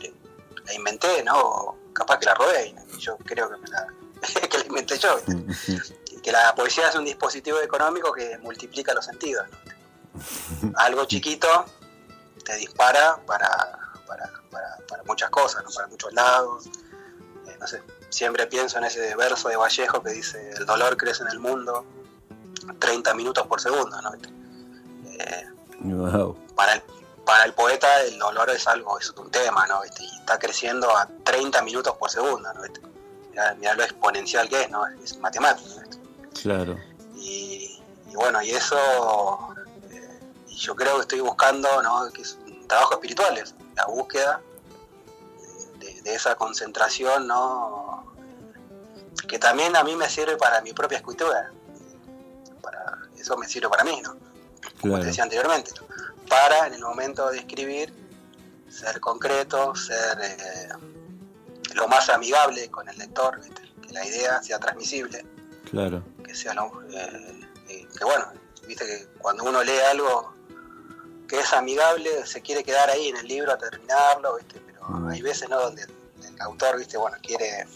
la inventé, ¿no? O capaz que la robé, yo creo que, me la, que la inventé yo, que la poesía es un dispositivo económico que multiplica los sentidos. Algo chiquito te dispara para, para, muchas cosas, para muchos lados. Eh, no sé, siempre pienso en ese verso de Vallejo que dice, el dolor crece en el mundo 30 minutos por segundo. Eh, para, el, para el poeta el dolor es algo, es un tema, ¿no? y está creciendo a 30 minutos por segundo. ¿no? Mirá, lo exponencial que es, ¿no? es matemático. Claro. Y, bueno, y eso eh, yo creo que estoy buscando, ¿no? que es un trabajo espiritual, es la búsqueda de, esa concentración, ¿no? que también a mí me sirve para mi propia escritura. Para, eso me sirve para mí, ¿no? Como te decía anteriormente. Para en el momento de escribir ser concreto, ser eh, lo más amigable con el lector, que la idea sea transmisible. Claro que sea, eh, eh, que bueno, viste que cuando uno lee algo que es amigable, se quiere quedar ahí en el libro a terminarlo, ¿viste? pero mm. hay veces ¿no? donde el, autor viste bueno quiere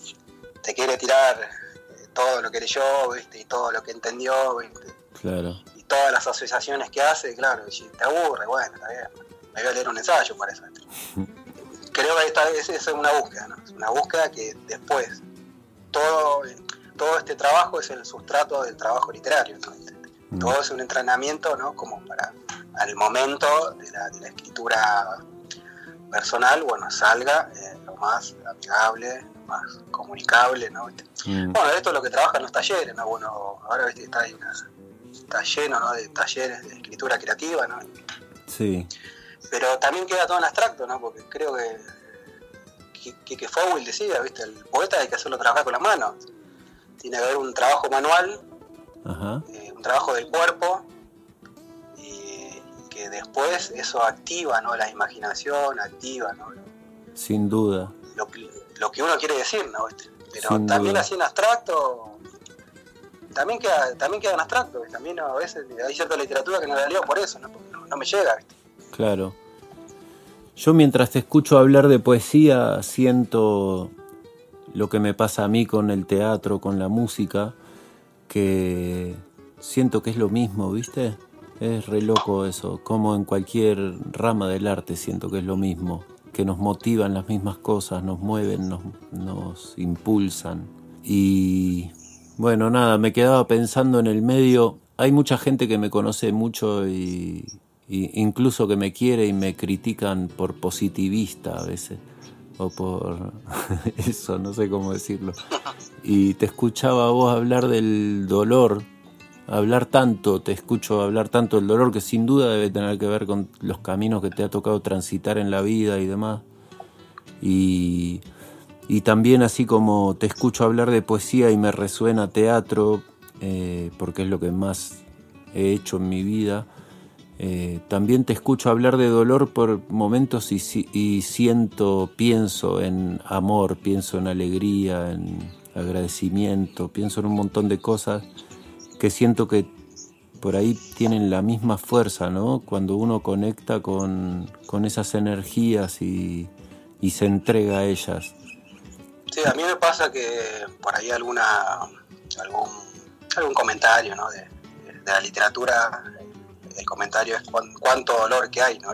te quiere tirar eh, todo lo que leyó ¿viste? y todo lo que entendió ¿viste? Claro. y todas las asociaciones que hace, claro, y si te aburre, bueno, está bien, me voy a leer un ensayo para eso. Creo que esta es, es una búsqueda, ¿no? es una búsqueda que después todo todo este trabajo es el sustrato del trabajo literario. Mm. Todo es un entrenamiento, ¿no? Como para al momento de la, escritura personal, bueno, salga eh, lo más amigable, lo más comunicable, ¿no? Mm. Bueno, esto es lo que trabaja en los talleres, ¿no? Bueno, ahora ¿viste? Está, está lleno ¿no? de talleres de escritura creativa, ¿no? Sí. Pero también queda todo en abstracto, ¿no? Porque creo que que, que Fowell decía, ¿viste? El poeta hay que hacerlo trabajar con las manos tiene que haber un trabajo manual, eh, un trabajo del cuerpo, y que después eso activa ¿no? la imaginación, activa ¿no? Sin duda. Lo, que uno quiere decir, ¿no? Pero también así en abstracto, también queda, también queda en abstracto, también a veces hay cierta literatura que no la leo por eso, ¿no? Porque no, me llega. Claro. Yo mientras te escucho hablar de poesía siento lo que me pasa a mí con el teatro, con la música, que siento que es lo mismo, ¿viste? Es re loco eso, como en cualquier rama del arte siento que es lo mismo, que nos motivan las mismas cosas, nos mueven, nos, impulsan. Y bueno, nada, me quedaba pensando en el medio, hay mucha gente que me conoce mucho y, y incluso que me quiere y me critican por positivista a veces o por eso, no sé cómo decirlo. Y te escuchaba a vos hablar del dolor, hablar tanto, te escucho hablar tanto del dolor que sin duda debe tener que ver con los caminos que te ha tocado transitar en la vida y demás. Y, y también así como te escucho hablar de poesía y me resuena teatro, eh, porque es lo que más he hecho en mi vida, eh, también te escucho hablar de dolor por momentos y, siento, pienso en amor, pienso en alegría, en agradecimiento, pienso en un montón de cosas que siento que por ahí tienen la misma fuerza, ¿no? Cuando uno conecta con, esas energías y, se entrega a ellas. Sí, a mí me pasa que por ahí alguna algún, algún comentario ¿no? de, de la literatura el comentario es cuánto dolor que hay, ¿no?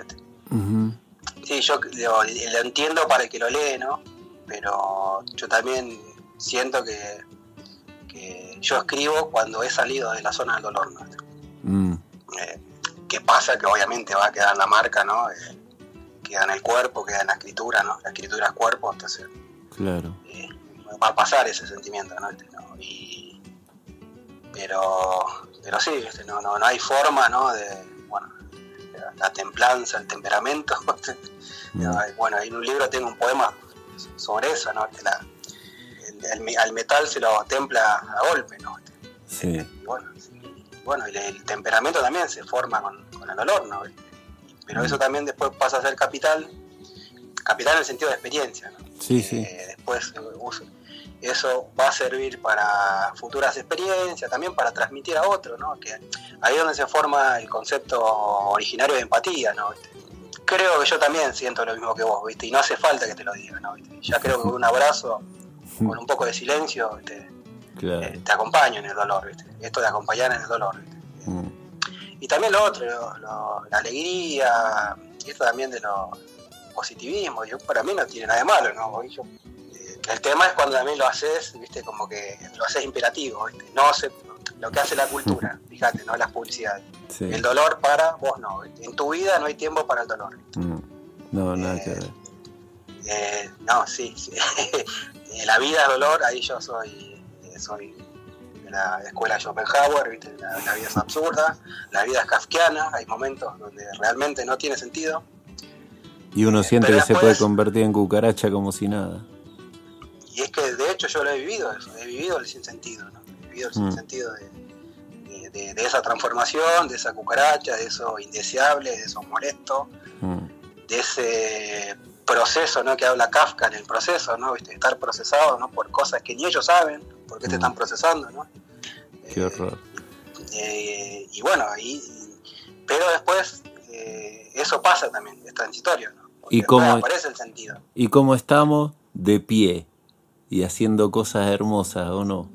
Sí, yo lo, entiendo para el que lo lee, ¿no? Pero yo también siento que, yo escribo cuando he salido de la zona del dolor, ¿no? Mm. Eh, que pasa que obviamente va a quedar la marca, ¿no? Eh, queda en el cuerpo, queda en la escritura, ¿no? La escritura es cuerpo, entonces Claro. eh, va a pasar ese sentimiento, ¿no? Este, ¿no? Y, pero, pero sí, ¿viste? No, no, no hay forma, ¿no? De, bueno, la, la templanza, el temperamento. Mm. Bueno, en un libro tengo un poema sobre eso, ¿no? Que la- el- el me- al metal se lo templa a golpe, ¿no? Sí. Y bueno, y bueno, y el temperamento también se forma con, con el dolor, ¿no? Pero eso también después pasa a ser capital, capital en el sentido de experiencia, ¿no? Sí, sí. Eh, después eh, eso va a servir para futuras experiencias, también para transmitir a otros, ¿no? Que ahí es donde se forma el concepto originario de empatía, ¿no? Creo que yo también siento lo mismo que vos, ¿viste? Y no hace falta que te lo diga, ¿no? Ya creo que un abrazo, con un poco de silencio, ¿viste? Claro. Eh, te acompaño en el dolor, ¿viste? Esto de acompañar en el dolor, ¿viste? Mm. Y también lo otro, lo- lo- la alegría, y esto también de lo positivismo, yo, para mí no tiene nada de malo, ¿no? Yo- eh, el tema es cuando también lo haces, viste, como que lo haces imperativo, ¿viste? No se, lo que hace la cultura, fíjate, no las publicidades. Sí. El dolor para vos no, ¿viste? en tu vida no hay tiempo para el dolor. Mm. No, nada que ver. Eh, no, sí, sí. Eh, la vida es dolor, ahí yo soy, eh, soy de la escuela Schopenhauer, ¿viste? La, la vida es absurda, la vida es kafkiana, hay momentos donde realmente no tiene sentido. Y uno siente pero que se puede convertir en cucaracha como si nada. Y es que de hecho yo lo he vivido, eso, he vivido el sinsentido, ¿no? He vivido el Mm. sinsentido de, de- de- de esa transformación, de esa cucaracha, de eso indeseable, de eso molesto, Mm. de ese proceso ¿no? que habla Kafka en el proceso, ¿no? ¿Viste? estar procesado ¿no? por cosas que ni ellos saben por qué te Mm. están procesando. ¿no? Qué Eh, horror. eh, y bueno, ahí, pero después eh, eso pasa también, es transitorio. ¿Y cómo- aparece el sentido. ¿Y cómo estamos? De pie. Y haciendo cosas hermosas, ¿o no?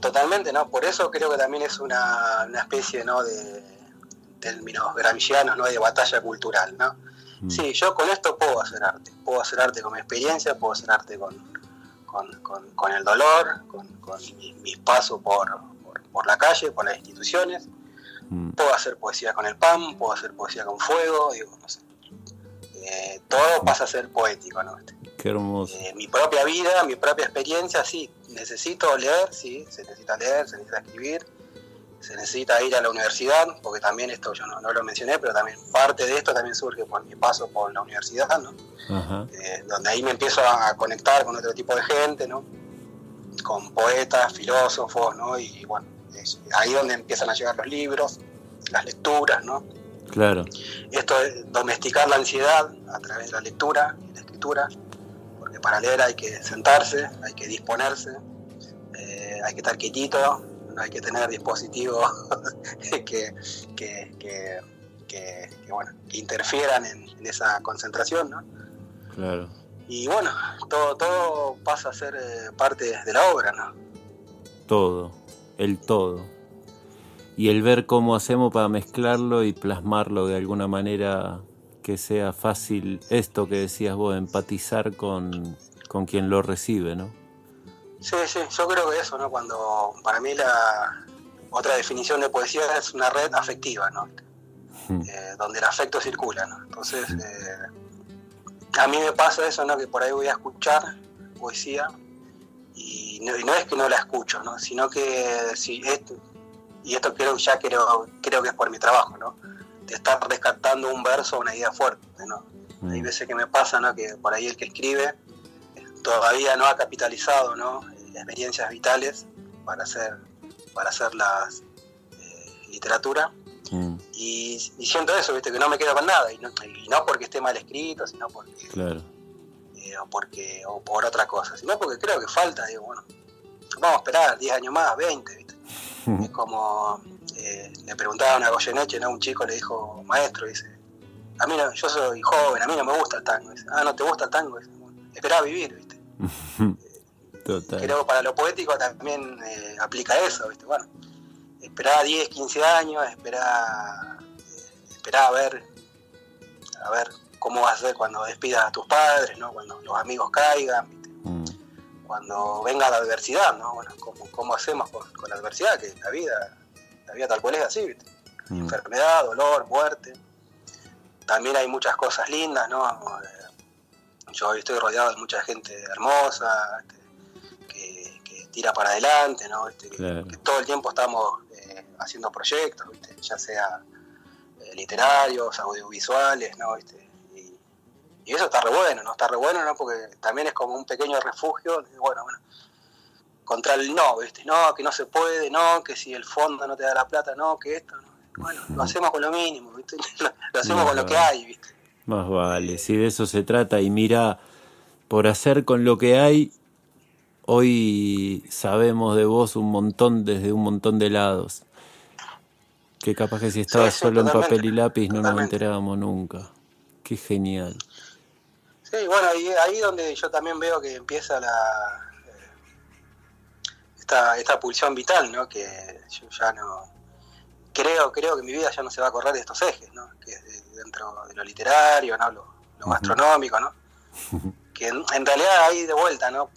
Totalmente, ¿no? Por eso creo que también es una, una especie, ¿no? De términos gramscianos, ¿no? De batalla cultural, ¿no? Mm. Sí, yo con esto puedo hacer arte. Puedo hacer arte con mi experiencia, puedo hacer arte con, con, con- con el dolor, con, con mi- mis pasos por, por, por la calle, por las instituciones. Mm. Puedo hacer poesía con el pan, puedo hacer poesía con fuego, digo, no sé. Eh, todo pasa a ser poético, ¿no? Qué hermoso. Eh, mi propia vida, mi propia experiencia, sí, necesito leer, sí, se necesita leer, se necesita escribir, se necesita ir a la universidad, porque también esto yo no, no lo mencioné, pero también parte de esto también surge por mi paso por la universidad, ¿no? Ajá. Eh, donde ahí me empiezo a conectar con otro tipo de gente, ¿no? Con poetas, filósofos, ¿no? Y bueno, es ahí donde empiezan a llegar los libros, las lecturas, ¿no? Claro. Esto es domesticar la ansiedad a través de la lectura y la escritura, porque para leer hay que sentarse, hay que disponerse, eh, hay que estar quietito, no hay que tener dispositivos que, que, que, bueno, que interfieran en, en esa concentración, ¿no? Claro. Y bueno, todo, todo pasa a ser eh, parte de la obra, ¿no? Todo. El todo. Y el ver cómo hacemos para mezclarlo y plasmarlo de alguna manera que sea fácil esto que decías vos, empatizar con, con quien lo recibe, ¿no? Sí, sí, yo creo que eso, ¿no? Cuando para mí la otra definición de poesía es una red afectiva, ¿no? Mm. Eh, donde el afecto circula, ¿no? Entonces, eh, a mí me pasa eso, ¿no? Que por ahí voy a escuchar poesía y no, y no es que no la escucho, ¿no? Sino que si esto, y esto creo ya creo, creo que es por mi trabajo, ¿no? De estar rescatando un verso o una idea fuerte, ¿no? Mm. Hay veces que me pasa, ¿no? Que por ahí el que escribe todavía no ha capitalizado, ¿no? Eh, Experiencias vitales para hacer, para hacer las eh, literatura. Mm, Y, y siento eso, ¿viste? Que no me quedo con nada. Y no, y no porque esté mal escrito, sino porque, claro. eh, o porque, o por otra cosa, sino porque creo que falta, digo, bueno, vamos a esperar 10 años más, 20, ¿viste? Es como eh, le preguntaban a Goyeneche, ¿no? Un chico le dijo, maestro, dice, a mí no, yo soy joven, a mí no me gusta el tango. Dice, ah, no te gusta el tango. Dice, bueno, esperá a vivir, ¿viste? Total. Creo que para lo poético también eh, aplica eso, ¿viste? Bueno, esperá 10, 15 años, esperá, eh, esperá a ver, a ver cómo vas a ser cuando despidas a tus padres, ¿no? Cuando los amigos caigan, ¿viste? Mm, cuando venga la adversidad, ¿no? Bueno, ¿cómo, cómo hacemos con, con la adversidad? Que la vida, la vida tal cual es así, ¿viste? Mm. Enfermedad, dolor, muerte. También hay muchas cosas lindas, ¿no? Yo estoy rodeado de mucha gente hermosa, este, que, tira para adelante, ¿no? Este, que todo el tiempo estamos eh, haciendo proyectos, ya sea eh, literarios, audiovisuales, ¿no? Este, y, eso está re bueno, ¿no? Está re bueno, ¿no? Porque también es como un pequeño refugio, bueno, bueno, contra el no, ¿viste? No, que no se puede, no, que si el fondo no te da la plata, no, que esto, no. Bueno, lo hacemos con lo mínimo, ¿viste? Lo hacemos con lo que hay, ¿viste? Más vale, si de eso se trata. Y mira, por hacer con lo que hay, hoy sabemos de vos un montón desde un montón de lados. Que capaz que si estabas solo en papel y lápiz no nos enterábamos nunca. Qué genial. Sí, bueno, ahí, ahí donde yo también veo que empieza la eh, esta, esta pulsión vital, ¿no? Que yo ya no creo, creo que mi vida ya no se va a correr de estos ejes, ¿no? Que es dentro de lo literario, ¿no? Lo, lo gastronómico, ¿no? que en, realidad ahí de vuelta, ¿no?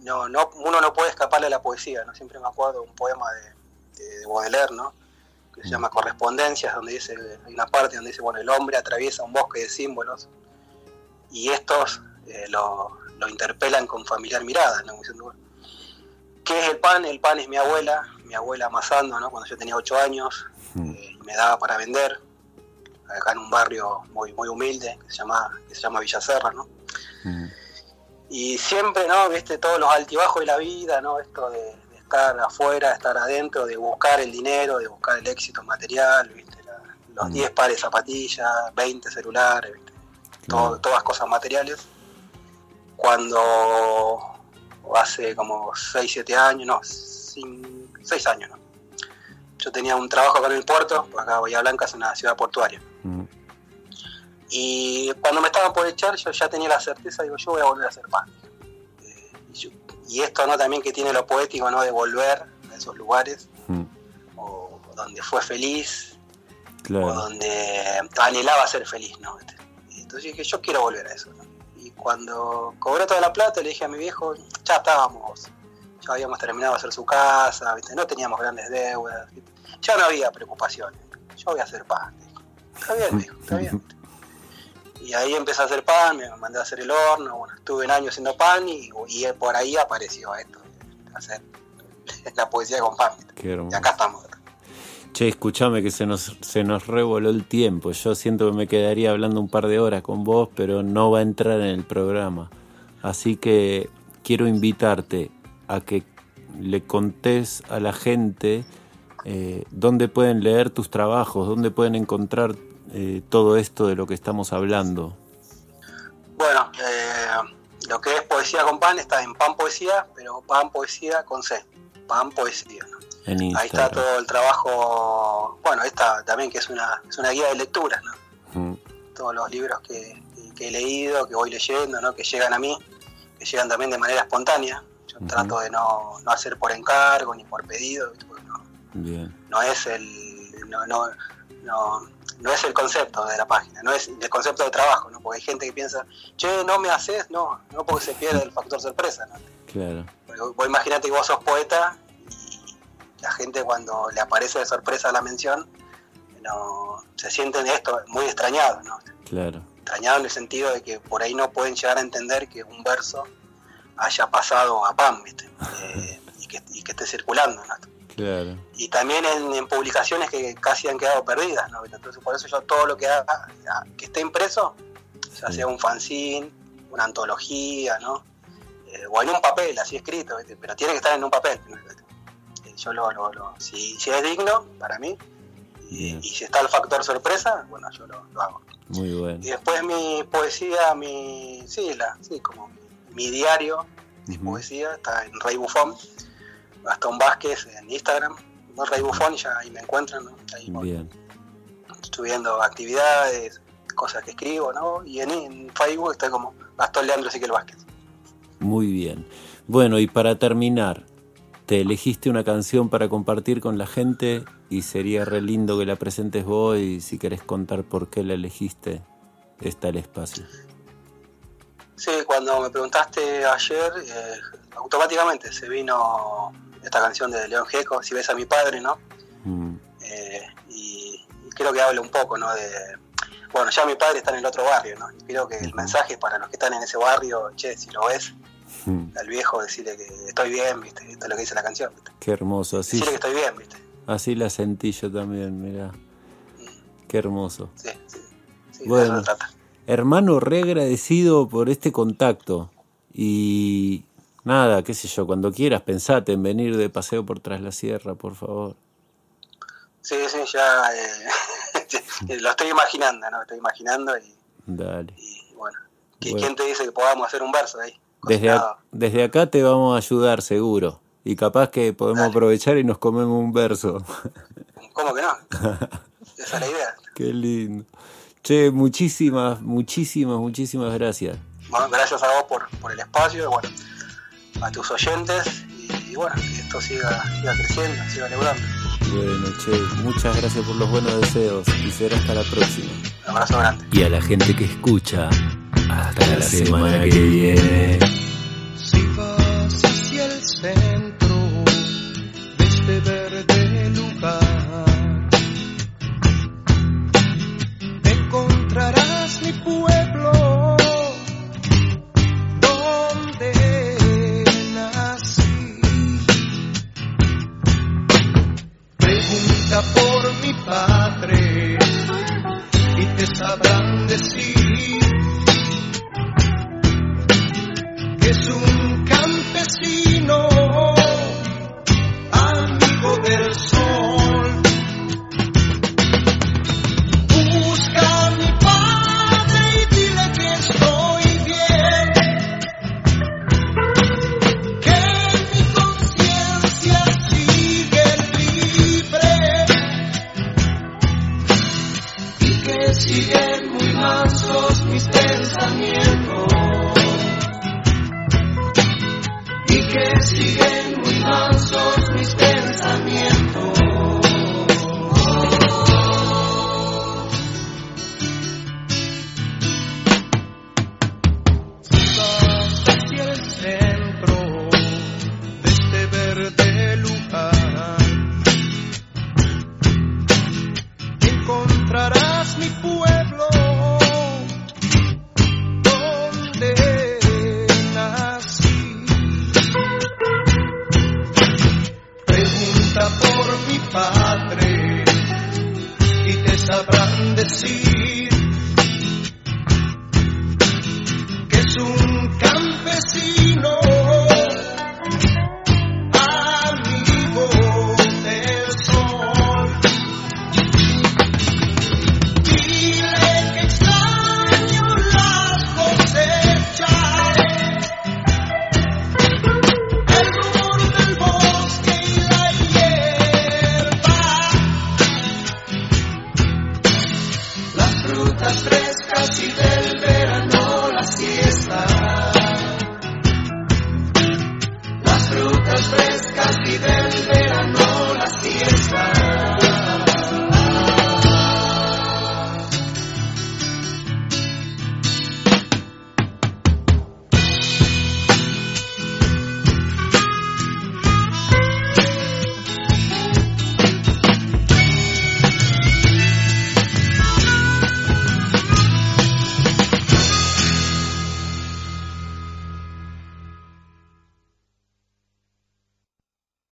No, no, uno no puede escaparle a la poesía, ¿no? Siempre me acuerdo de un poema de, de Baudelaire, ¿no? que se llama Correspondencias, donde dice, hay una parte donde dice, bueno, el hombre atraviesa un bosque de símbolos y estos eh, lo, interpelan con familiar mirada, ¿no? Diciendo, ¿qué es el pan? El pan es mi abuela, mi abuela amasando, ¿no? Cuando yo tenía ocho años, eh, me daba para vender, acá en un barrio muy, muy humilde, que se llama, que se llama Villacerra, ¿no? Mm. Y siempre, ¿no? Viste todos los altibajos de la vida, ¿no? Esto de, estar afuera, estar adentro, de buscar el dinero, de buscar el éxito material, ¿viste? los 10 mm. pares de zapatillas, 20 celulares, ¿viste? todas cosas materiales. Cuando hace como 6, 7 años, no, 6 años, ¿no? Yo tenía un trabajo acá en el puerto, acá Bahía Blanca es una ciudad portuaria. Mm. Y cuando me estaban por echar, yo ya tenía la certeza, digo, yo voy a volver a hacer pan. Eh, y, esto no también que tiene lo poético, ¿no? De volver a esos lugares, mm. o, donde fue feliz, o donde anhelaba ser feliz, ¿no? Entonces dije, yo quiero volver a eso, Y cuando cobré toda la plata, le dije a mi viejo, ya estábamos, ya habíamos terminado de hacer su casa, no teníamos grandes deudas, ya no había preocupaciones. Yo voy a hacer pan. Está bien, dijo, está bien. Y ahí empecé a hacer pan, me mandé a hacer el horno, bueno, estuve un año haciendo pan y, por ahí apareció esto, hacer la poesía con pan. y acá estamos. Che, escúchame que se nos, se nos revoló el tiempo. Yo siento que me quedaría hablando un par de horas con vos, pero no va a entrar en el programa. Así que quiero invitarte a que le contés a la gente eh, dónde pueden leer tus trabajos, dónde pueden encontrar eh, todo esto de lo que estamos hablando. Bueno, eh, lo que es poesía con pan está en Pan Poesía, pero Pan Poesía con C, Pan Poesía. Ahí está todo el trabajo, bueno, esta también que es una, es una guía de lecturas, ¿no? Todos los libros que, he leído, que voy leyendo, ¿no? que llegan a mí, que llegan también de manera espontánea. Yo trato de no, no, hacer por encargo ni por pedido, no, no es el no, no, no, es el concepto de la página, no es el concepto de trabajo, ¿no? porque hay gente que piensa, che, no me haces, no, no porque se pierde el factor sorpresa. ¿no? Claro. vos imaginate que vos sos poeta la gente cuando le aparece de sorpresa la mención, no, se sienten esto muy extrañados, ¿no? Claro. Extrañados en el sentido de que por ahí no pueden llegar a entender que un verso haya pasado a PAM, ¿viste? Eh, y, que, esté circulando, ¿no? Claro. Y también en, publicaciones que casi han quedado perdidas, ¿no? Entonces por eso yo todo lo que haga, que esté impreso, ya sea un fanzine, una antología, ¿no? Eh, o en un papel, así escrito, pero tiene que estar en un papel yo lo, lo, si, si, es digno para mí y, si está el factor sorpresa, bueno, yo lo, hago. Muy bueno. Y después mi poesía, mi, sí, la, sí, como mi, diario, mi poesía, está en Rey Bufón, Gastón Vázquez en Instagram, no Rey Bufón, ya ahí me encuentran, ¿no? ahí Bien. subiendo actividades, cosas que escribo, ¿no? Y en, Facebook estoy como Gastón Leandro Siquel Vázquez. Muy bien. Bueno, y para terminar, te elegiste una canción para compartir con la gente y sería re lindo que la presentes vos y si querés contar por qué la elegiste, está el espacio. Sí, cuando me preguntaste ayer, eh, automáticamente se vino esta canción de León Gieco, Si ves a mi padre, ¿no? Mm. Eh, y, creo que habla un poco, ¿no? De, bueno, ya mi padre está en el otro barrio, ¿no? Y creo que el mensaje para los que están en ese barrio, che, si lo ves, Mm. al viejo decirle que estoy bien, ¿viste? Esto es lo que dice la canción, ¿viste? Qué hermoso, así, Decirle que estoy bien, ¿viste? así la sentí yo también, mirá. Qué hermoso. Sí, sí. sí Bueno. Hermano, re agradecido por este contacto. Y nada, qué sé yo, cuando quieras, pensate en venir de paseo por Tras la Sierra, por favor. Sí, sí, ya eh, lo estoy imaginando, ¿no? Lo estoy imaginando y, Dale. y, bueno, ¿qui- Bueno. ¿quién te dice que podamos hacer un verso ahí? Desde, desde acá te vamos a ayudar, seguro. Y capaz que podemos Dale. aprovechar y nos comemos un verso. ¿Cómo que no? Esa es la idea. Qué lindo. Che, muchísimas, muchísimas, muchísimas gracias. Bueno, gracias a vos por, por el espacio, y bueno, a tus oyentes y, bueno, que esto siga, siga creciendo, siga logrando. Bueno, che, muchas gracias por los buenos deseos y será hasta la próxima. Un abrazo grande. Y a la gente que escucha, hasta la semana que viene. Pensamientos y